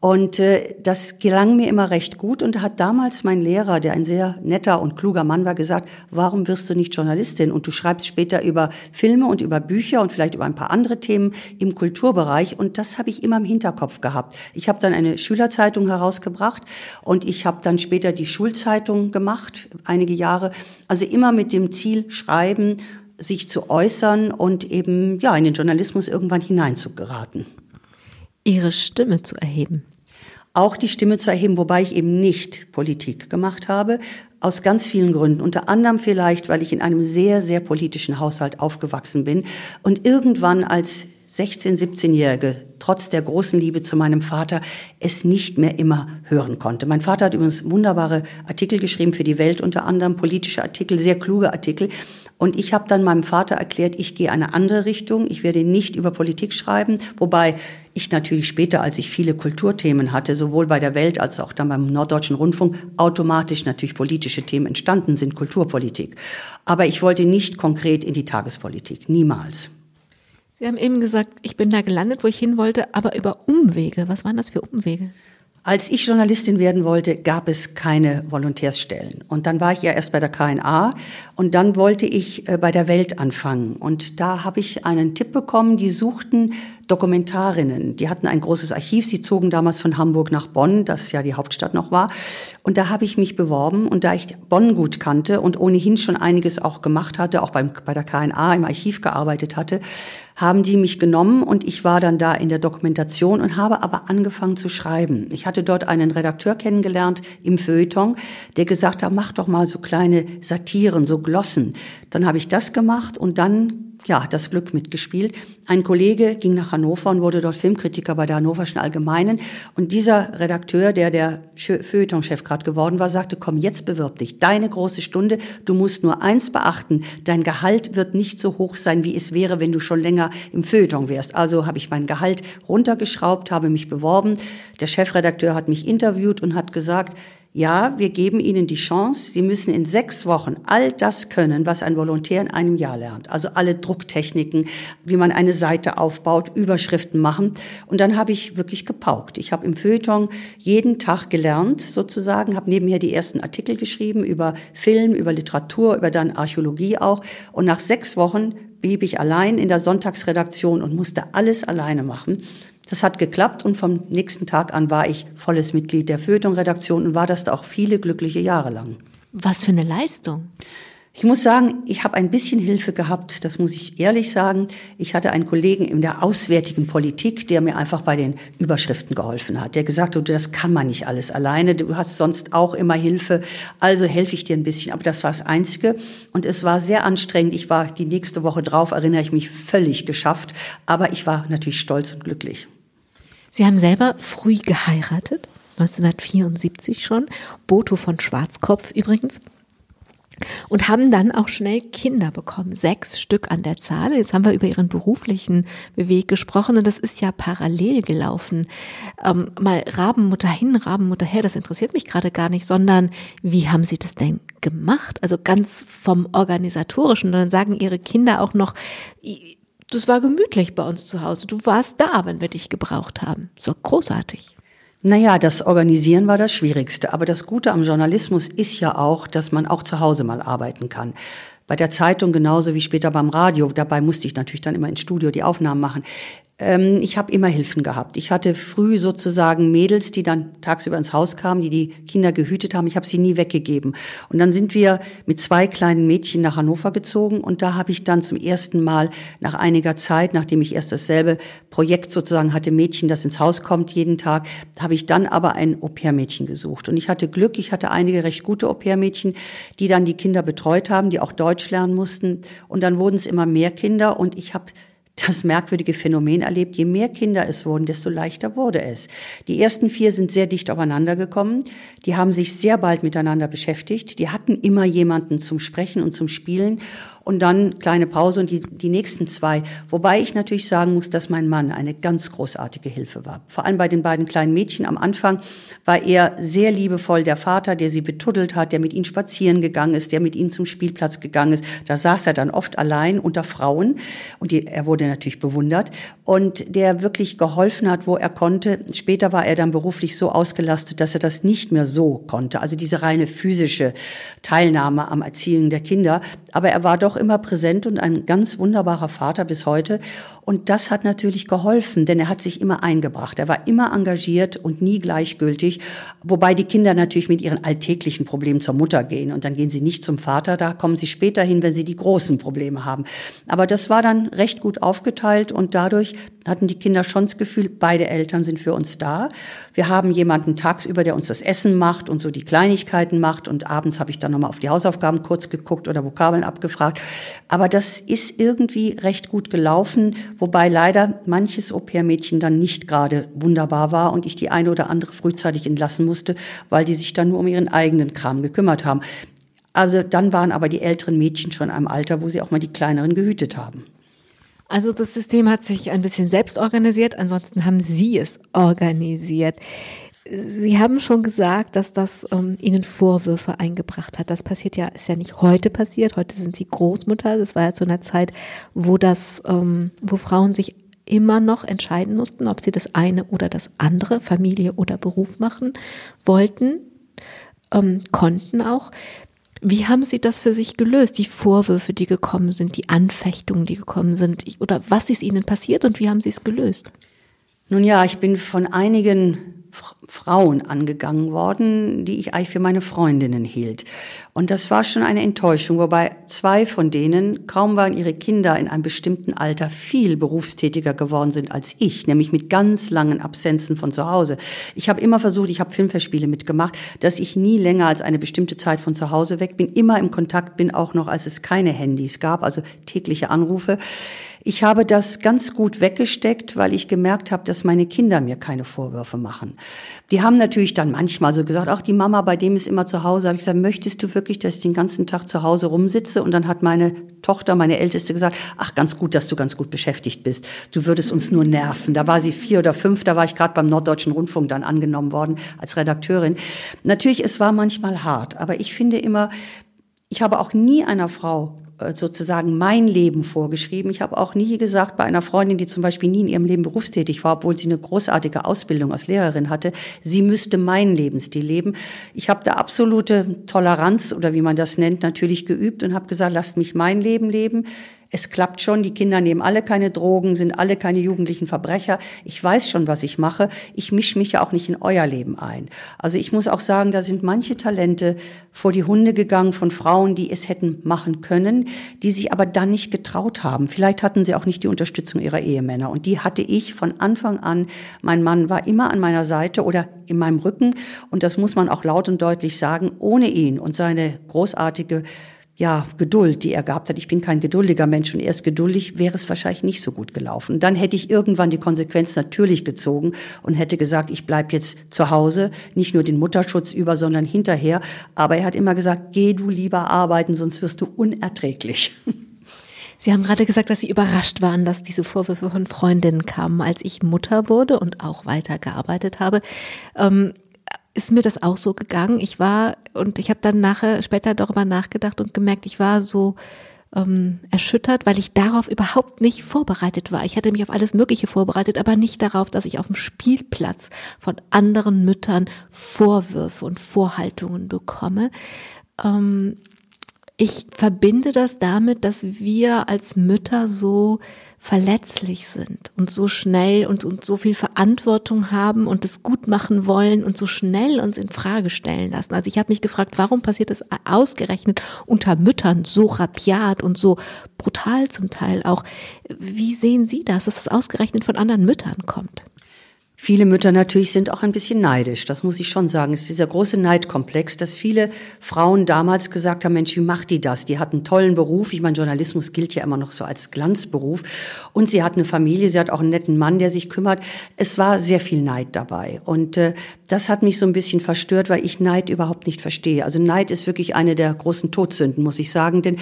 Und äh, das gelang mir immer recht gut und hat damals mein Lehrer, der ein sehr netter und kluger Mann war, gesagt, warum wirst du nicht Journalistin? Und du schreibst später über Filme und über Bücher und vielleicht über ein paar andere Themen im Kulturbereich. Und das habe ich immer im Hinterkopf gehabt. Ich habe dann eine Schülerzeitung herausgebracht und ich habe dann später die Schulzeitung gemacht, einige Jahre, also immer mit dem Ziel schreiben, sich zu äußern und eben ja in den Journalismus irgendwann hineinzugeraten ihre Stimme zu erheben. Auch die Stimme zu erheben, wobei ich eben nicht Politik gemacht habe, aus ganz vielen Gründen. Unter anderem vielleicht, weil ich in einem sehr, sehr politischen Haushalt aufgewachsen bin und irgendwann als 16, 17-Jährige, trotz der großen Liebe zu meinem Vater, es nicht mehr immer hören konnte. Mein Vater hat übrigens wunderbare Artikel geschrieben für die Welt, unter anderem politische Artikel, sehr kluge Artikel. Und ich habe dann meinem Vater erklärt, ich gehe eine andere Richtung, ich werde nicht über Politik schreiben, wobei ich natürlich später, als ich viele Kulturthemen hatte, sowohl bei der Welt als auch dann beim Norddeutschen Rundfunk, automatisch natürlich politische Themen entstanden sind, Kulturpolitik. Aber ich wollte nicht konkret in die Tagespolitik, niemals. Sie haben eben gesagt, ich bin da gelandet, wo ich hin wollte, aber über Umwege. Was waren das für Umwege? Als ich Journalistin werden wollte, gab es keine Volontärsstellen. Und dann war ich ja erst bei der KNA und dann wollte ich äh, bei der Welt anfangen. Und da habe ich einen Tipp bekommen, die suchten Dokumentarinnen. Die hatten ein großes Archiv. Sie zogen damals von Hamburg nach Bonn, das ja die Hauptstadt noch war. Und da habe ich mich beworben. Und da ich Bonn gut kannte und ohnehin schon einiges auch gemacht hatte, auch beim, bei der KNA im Archiv gearbeitet hatte, haben die mich genommen und ich war dann da in der Dokumentation und habe aber angefangen zu schreiben. Ich hatte dort einen Redakteur kennengelernt im Feuilleton, der gesagt hat, mach doch mal so kleine Satiren, so Glossen. Dann habe ich das gemacht und dann ja, das Glück mitgespielt. Ein Kollege ging nach Hannover und wurde dort Filmkritiker bei der Hannoverschen Allgemeinen. Und dieser Redakteur, der der Feuilleton-Chef gerade geworden war, sagte, komm, jetzt bewirb dich. Deine große Stunde. Du musst nur eins beachten. Dein Gehalt wird nicht so hoch sein, wie es wäre, wenn du schon länger im Feuilleton wärst. Also habe ich mein Gehalt runtergeschraubt, habe mich beworben. Der Chefredakteur hat mich interviewt und hat gesagt, ja, wir geben Ihnen die Chance. Sie müssen in sechs Wochen all das können, was ein Volontär in einem Jahr lernt. Also alle Drucktechniken, wie man eine Seite aufbaut, Überschriften machen. Und dann habe ich wirklich gepaukt. Ich habe im Feuilleton jeden Tag gelernt, sozusagen, habe nebenher die ersten Artikel geschrieben über Film, über Literatur, über dann Archäologie auch. Und nach sechs Wochen blieb ich allein in der Sonntagsredaktion und musste alles alleine machen. Das hat geklappt und vom nächsten Tag an war ich volles Mitglied der Feuilleton-Redaktion und war das da auch viele glückliche Jahre lang. Was für eine Leistung. Ich muss sagen, ich habe ein bisschen Hilfe gehabt, das muss ich ehrlich sagen. Ich hatte einen Kollegen in der auswärtigen Politik, der mir einfach bei den Überschriften geholfen hat. Der gesagt hat, das kann man nicht alles alleine, du hast sonst auch immer Hilfe, also helfe ich dir ein bisschen. Aber das war das Einzige und es war sehr anstrengend. Ich war die nächste Woche drauf, erinnere ich mich, völlig geschafft, aber ich war natürlich stolz und glücklich. Sie haben selber früh geheiratet, 1974 schon, Boto von Schwarzkopf übrigens. Und haben dann auch schnell Kinder bekommen, sechs Stück an der Zahl. Jetzt haben wir über ihren beruflichen Weg gesprochen und das ist ja parallel gelaufen. Ähm, mal Rabenmutter hin, Rabenmutter her, das interessiert mich gerade gar nicht, sondern wie haben Sie das denn gemacht? Also ganz vom Organisatorischen. Dann sagen Ihre Kinder auch noch, das war gemütlich bei uns zu Hause. Du warst da, wenn wir dich gebraucht haben. So großartig. Naja, das Organisieren war das Schwierigste. Aber das Gute am Journalismus ist ja auch, dass man auch zu Hause mal arbeiten kann. Bei der Zeitung genauso wie später beim Radio. Dabei musste ich natürlich dann immer ins Studio die Aufnahmen machen. Ähm, ich habe immer Hilfen gehabt. Ich hatte früh sozusagen Mädels, die dann tagsüber ins Haus kamen, die die Kinder gehütet haben. Ich habe sie nie weggegeben. Und dann sind wir mit zwei kleinen Mädchen nach Hannover gezogen und da habe ich dann zum ersten Mal nach einiger Zeit, nachdem ich erst dasselbe Projekt sozusagen hatte, Mädchen, das ins Haus kommt jeden Tag, habe ich dann aber ein Au-pair-Mädchen gesucht. Und ich hatte Glück, ich hatte einige recht gute Au-pair-Mädchen, die dann die Kinder betreut haben, die auch Deutsch lernen mussten. Und dann wurden es immer mehr Kinder und ich habe das merkwürdige Phänomen erlebt, je mehr Kinder es wurden, desto leichter wurde es. Die ersten vier sind sehr dicht aufeinander gekommen. Die haben sich sehr bald miteinander beschäftigt. Die hatten immer jemanden zum Sprechen und zum Spielen und dann kleine Pause und die, die nächsten zwei. Wobei ich natürlich sagen muss, dass mein Mann eine ganz großartige Hilfe war. Vor allem bei den beiden kleinen Mädchen am Anfang war er sehr liebevoll der Vater, der sie betuddelt hat, der mit ihnen spazieren gegangen ist, der mit ihnen zum Spielplatz gegangen ist. Da saß er dann oft allein unter Frauen und die, er wurde natürlich bewundert und der wirklich geholfen hat, wo er konnte. Später war er dann beruflich so ausgelastet, dass er das nicht mehr so konnte. Also diese reine physische Teilnahme am Erzielen der Kinder. Aber er war doch immer präsent und ein ganz wunderbarer Vater bis heute. Und das hat natürlich geholfen, denn er hat sich immer eingebracht. Er war immer engagiert und nie gleichgültig. Wobei die Kinder natürlich mit ihren alltäglichen Problemen zur Mutter gehen und dann gehen sie nicht zum Vater. Da kommen sie später hin, wenn sie die großen Probleme haben. Aber das war dann recht gut aufgeteilt und dadurch hatten die Kinder schon das Gefühl, beide Eltern sind für uns da. Wir haben jemanden tagsüber, der uns das Essen macht und so die Kleinigkeiten macht und abends habe ich dann nochmal auf die Hausaufgaben kurz geguckt oder Vokabeln abgefragt. Aber das ist irgendwie recht gut gelaufen, wobei leider manches Au-pair-Mädchen dann nicht gerade wunderbar war und ich die eine oder andere frühzeitig entlassen musste, weil die sich dann nur um ihren eigenen Kram gekümmert haben. Also dann waren aber die älteren Mädchen schon einem Alter, wo sie auch mal die kleineren gehütet haben. Also das System hat sich ein bisschen selbst organisiert, ansonsten haben Sie es organisiert. Sie haben schon gesagt, dass das ähm, Ihnen Vorwürfe eingebracht hat. Das passiert ja, ist ja nicht heute passiert. Heute sind Sie Großmutter. Das war ja zu einer Zeit, wo das, ähm, wo Frauen sich immer noch entscheiden mussten, ob sie das eine oder das andere, Familie oder Beruf machen wollten, ähm, konnten auch. Wie haben Sie das für sich gelöst? Die Vorwürfe, die gekommen sind, die Anfechtungen, die gekommen sind, oder was ist Ihnen passiert und wie haben Sie es gelöst? Nun ja, ich bin von einigen Frauen angegangen worden, die ich eigentlich für meine Freundinnen hielt. Und das war schon eine Enttäuschung, wobei zwei von denen, kaum waren ihre Kinder in einem bestimmten Alter, viel berufstätiger geworden sind als ich, nämlich mit ganz langen Absenzen von zu Hause. Ich habe immer versucht, ich habe Filmverspiele mitgemacht, dass ich nie länger als eine bestimmte Zeit von zu Hause weg bin, immer im Kontakt bin, auch noch als es keine Handys gab, also tägliche Anrufe. Ich habe das ganz gut weggesteckt, weil ich gemerkt habe, dass meine Kinder mir keine Vorwürfe machen. Die haben natürlich dann manchmal so gesagt, ach, die Mama, bei dem ist immer zu Hause. Habe ich gesagt, möchtest du wirklich, dass ich den ganzen Tag zu Hause rumsitze? Und dann hat meine Tochter, meine Älteste gesagt, ach, ganz gut, dass du ganz gut beschäftigt bist. Du würdest uns nur nerven. Da war sie vier oder fünf, da war ich gerade beim Norddeutschen Rundfunk dann angenommen worden als Redakteurin. Natürlich, es war manchmal hart, aber ich finde immer, ich habe auch nie einer Frau sozusagen mein Leben vorgeschrieben. Ich habe auch nie gesagt bei einer Freundin, die zum Beispiel nie in ihrem Leben berufstätig war, obwohl sie eine großartige Ausbildung als Lehrerin hatte, sie müsste meinen Lebensstil leben. Ich habe da absolute Toleranz oder wie man das nennt natürlich geübt und habe gesagt, lasst mich mein Leben leben es klappt schon, die Kinder nehmen alle keine Drogen, sind alle keine jugendlichen Verbrecher. Ich weiß schon, was ich mache. Ich mische mich ja auch nicht in euer Leben ein. Also ich muss auch sagen, da sind manche Talente vor die Hunde gegangen von Frauen, die es hätten machen können, die sich aber dann nicht getraut haben. Vielleicht hatten sie auch nicht die Unterstützung ihrer Ehemänner. Und die hatte ich von Anfang an. Mein Mann war immer an meiner Seite oder in meinem Rücken. Und das muss man auch laut und deutlich sagen. Ohne ihn und seine großartige ja, Geduld, die er gehabt hat. Ich bin kein geduldiger Mensch und er ist geduldig, wäre es wahrscheinlich nicht so gut gelaufen. Dann hätte ich irgendwann die Konsequenz natürlich gezogen und hätte gesagt, ich bleib jetzt zu Hause, nicht nur den Mutterschutz über, sondern hinterher. Aber er hat immer gesagt, geh du lieber arbeiten, sonst wirst du unerträglich. Sie haben gerade gesagt, dass Sie überrascht waren, dass diese Vorwürfe von Freundinnen kamen, als ich Mutter wurde und auch weitergearbeitet habe. Ähm, ist mir das auch so gegangen. Ich war, und ich habe dann nachher später darüber nachgedacht und gemerkt, ich war so ähm, erschüttert, weil ich darauf überhaupt nicht vorbereitet war. Ich hatte mich auf alles Mögliche vorbereitet, aber nicht darauf, dass ich auf dem Spielplatz von anderen Müttern Vorwürfe und Vorhaltungen bekomme. Ähm, ich verbinde das damit, dass wir als Mütter so verletzlich sind und so schnell und, und so viel Verantwortung haben und es gut machen wollen und so schnell uns in Frage stellen lassen. Also ich habe mich gefragt, warum passiert das ausgerechnet unter Müttern so rabiat und so brutal zum Teil auch? Wie sehen Sie das, dass es ausgerechnet von anderen Müttern kommt? Viele Mütter natürlich sind auch ein bisschen neidisch, das muss ich schon sagen. Es ist dieser große Neidkomplex, dass viele Frauen damals gesagt haben, Mensch, wie macht die das? Die hat einen tollen Beruf. Ich meine, Journalismus gilt ja immer noch so als Glanzberuf. Und sie hat eine Familie, sie hat auch einen netten Mann, der sich kümmert. Es war sehr viel Neid dabei. Und äh, das hat mich so ein bisschen verstört, weil ich Neid überhaupt nicht verstehe. Also Neid ist wirklich eine der großen Todsünden, muss ich sagen. Denn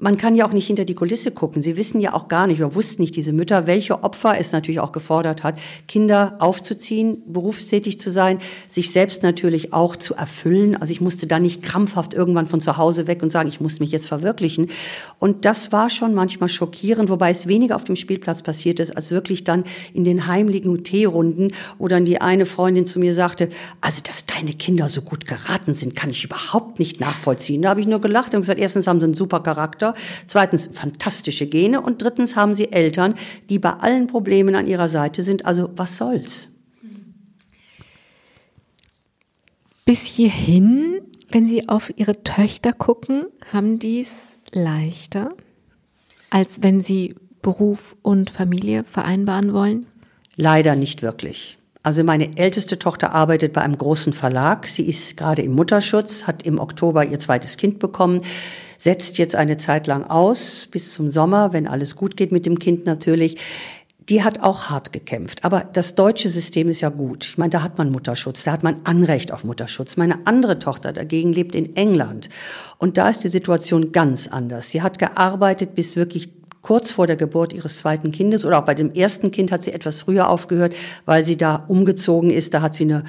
man kann ja auch nicht hinter die Kulisse gucken. Sie wissen ja auch gar nicht oder wussten nicht, diese Mütter, welche Opfer es natürlich auch gefordert hat, Kinder aufzuziehen, berufstätig zu sein, sich selbst natürlich auch zu erfüllen. Also ich musste da nicht krampfhaft irgendwann von zu Hause weg und sagen, ich muss mich jetzt verwirklichen. Und das war schon manchmal schockierend, wobei es weniger auf dem Spielplatz passiert ist, als wirklich dann in den heimlichen Teerunden, wo dann die eine Freundin zu mir sagte, also dass deine Kinder so gut geraten sind, kann ich überhaupt nicht nachvollziehen. Da habe ich nur gelacht und gesagt, erstens haben sie einen super Charakter, zweitens fantastische Gene und drittens haben sie Eltern, die bei allen Problemen an ihrer Seite sind. Also was soll's? Bis hierhin, wenn Sie auf Ihre Töchter gucken, haben die es leichter, als wenn Sie Beruf und Familie vereinbaren wollen? Leider nicht wirklich. Also meine älteste Tochter arbeitet bei einem großen Verlag. Sie ist gerade im Mutterschutz, hat im Oktober ihr zweites Kind bekommen setzt jetzt eine Zeit lang aus, bis zum Sommer, wenn alles gut geht mit dem Kind natürlich. Die hat auch hart gekämpft. Aber das deutsche System ist ja gut. Ich meine, da hat man Mutterschutz, da hat man Anrecht auf Mutterschutz. Meine andere Tochter dagegen lebt in England. Und da ist die Situation ganz anders. Sie hat gearbeitet bis wirklich kurz vor der Geburt ihres zweiten Kindes oder auch bei dem ersten Kind hat sie etwas früher aufgehört, weil sie da umgezogen ist. Da hat sie eine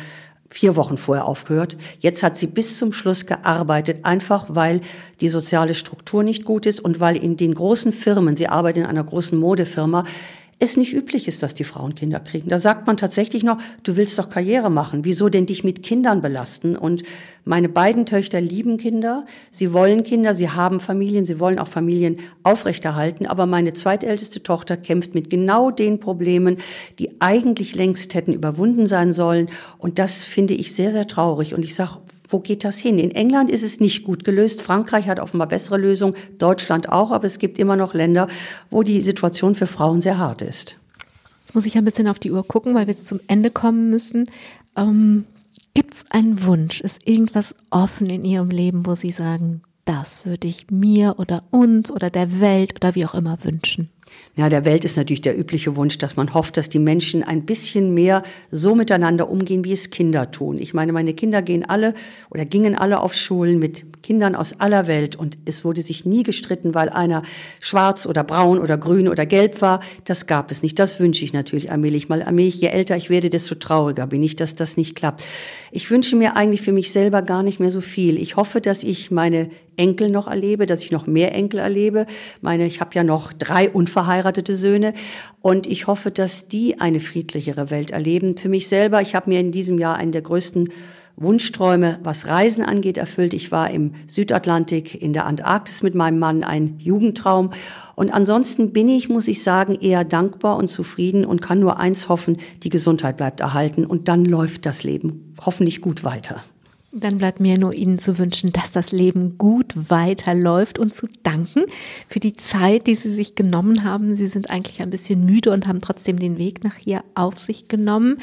vier Wochen vorher aufgehört. Jetzt hat sie bis zum Schluss gearbeitet, einfach weil die soziale Struktur nicht gut ist und weil in den großen Firmen, sie arbeitet in einer großen Modefirma, es nicht üblich ist, dass die Frauen Kinder kriegen. Da sagt man tatsächlich noch, du willst doch Karriere machen. Wieso denn dich mit Kindern belasten? Und meine beiden Töchter lieben Kinder. Sie wollen Kinder, sie haben Familien, sie wollen auch Familien aufrechterhalten. Aber meine zweitälteste Tochter kämpft mit genau den Problemen, die eigentlich längst hätten überwunden sein sollen. Und das finde ich sehr, sehr traurig. Und ich sage, wo geht das hin? In England ist es nicht gut gelöst. Frankreich hat offenbar bessere Lösungen, Deutschland auch, aber es gibt immer noch Länder, wo die Situation für Frauen sehr hart ist. Jetzt muss ich ein bisschen auf die Uhr gucken, weil wir jetzt zum Ende kommen müssen. Ähm, gibt es einen Wunsch? Ist irgendwas offen in Ihrem Leben, wo Sie sagen, das würde ich mir oder uns oder der Welt oder wie auch immer wünschen? Ja, der Welt ist natürlich der übliche Wunsch, dass man hofft, dass die Menschen ein bisschen mehr so miteinander umgehen, wie es Kinder tun. Ich meine, meine Kinder gehen alle oder gingen alle auf Schulen mit Kindern aus aller Welt und es wurde sich nie gestritten, weil einer schwarz oder braun oder grün oder gelb war. Das gab es nicht. Das wünsche ich natürlich allmählich mal. Allmählich, je älter ich werde, desto trauriger bin ich, dass das nicht klappt. Ich wünsche mir eigentlich für mich selber gar nicht mehr so viel. Ich hoffe, dass ich meine Enkel noch erlebe, dass ich noch mehr Enkel erlebe. Meine, ich habe ja noch drei unverheiratete Söhne und ich hoffe, dass die eine friedlichere Welt erleben. Für mich selber, ich habe mir in diesem Jahr einen der größten Wunschträume, was Reisen angeht, erfüllt. Ich war im Südatlantik, in der Antarktis mit meinem Mann, ein Jugendtraum. Und ansonsten bin ich, muss ich sagen, eher dankbar und zufrieden und kann nur eins hoffen, die Gesundheit bleibt erhalten und dann läuft das Leben hoffentlich gut weiter. Dann bleibt mir nur Ihnen zu wünschen, dass das Leben gut weiterläuft und zu danken für die Zeit, die Sie sich genommen haben. Sie sind eigentlich ein bisschen müde und haben trotzdem den Weg nach hier auf sich genommen.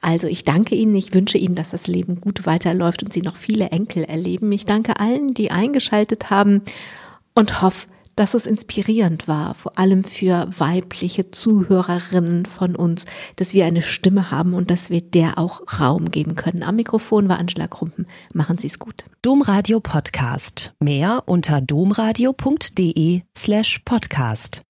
Also ich danke Ihnen. Ich wünsche Ihnen, dass das Leben gut weiterläuft und Sie noch viele Enkel erleben. Ich danke allen, die eingeschaltet haben und hoffe, dass es inspirierend war, vor allem für weibliche Zuhörerinnen von uns, dass wir eine Stimme haben und dass wir der auch Raum geben können. Am Mikrofon war Angela Krumpen. Machen Sie es gut. Domradio Podcast. Mehr unter domradio.de slash podcast.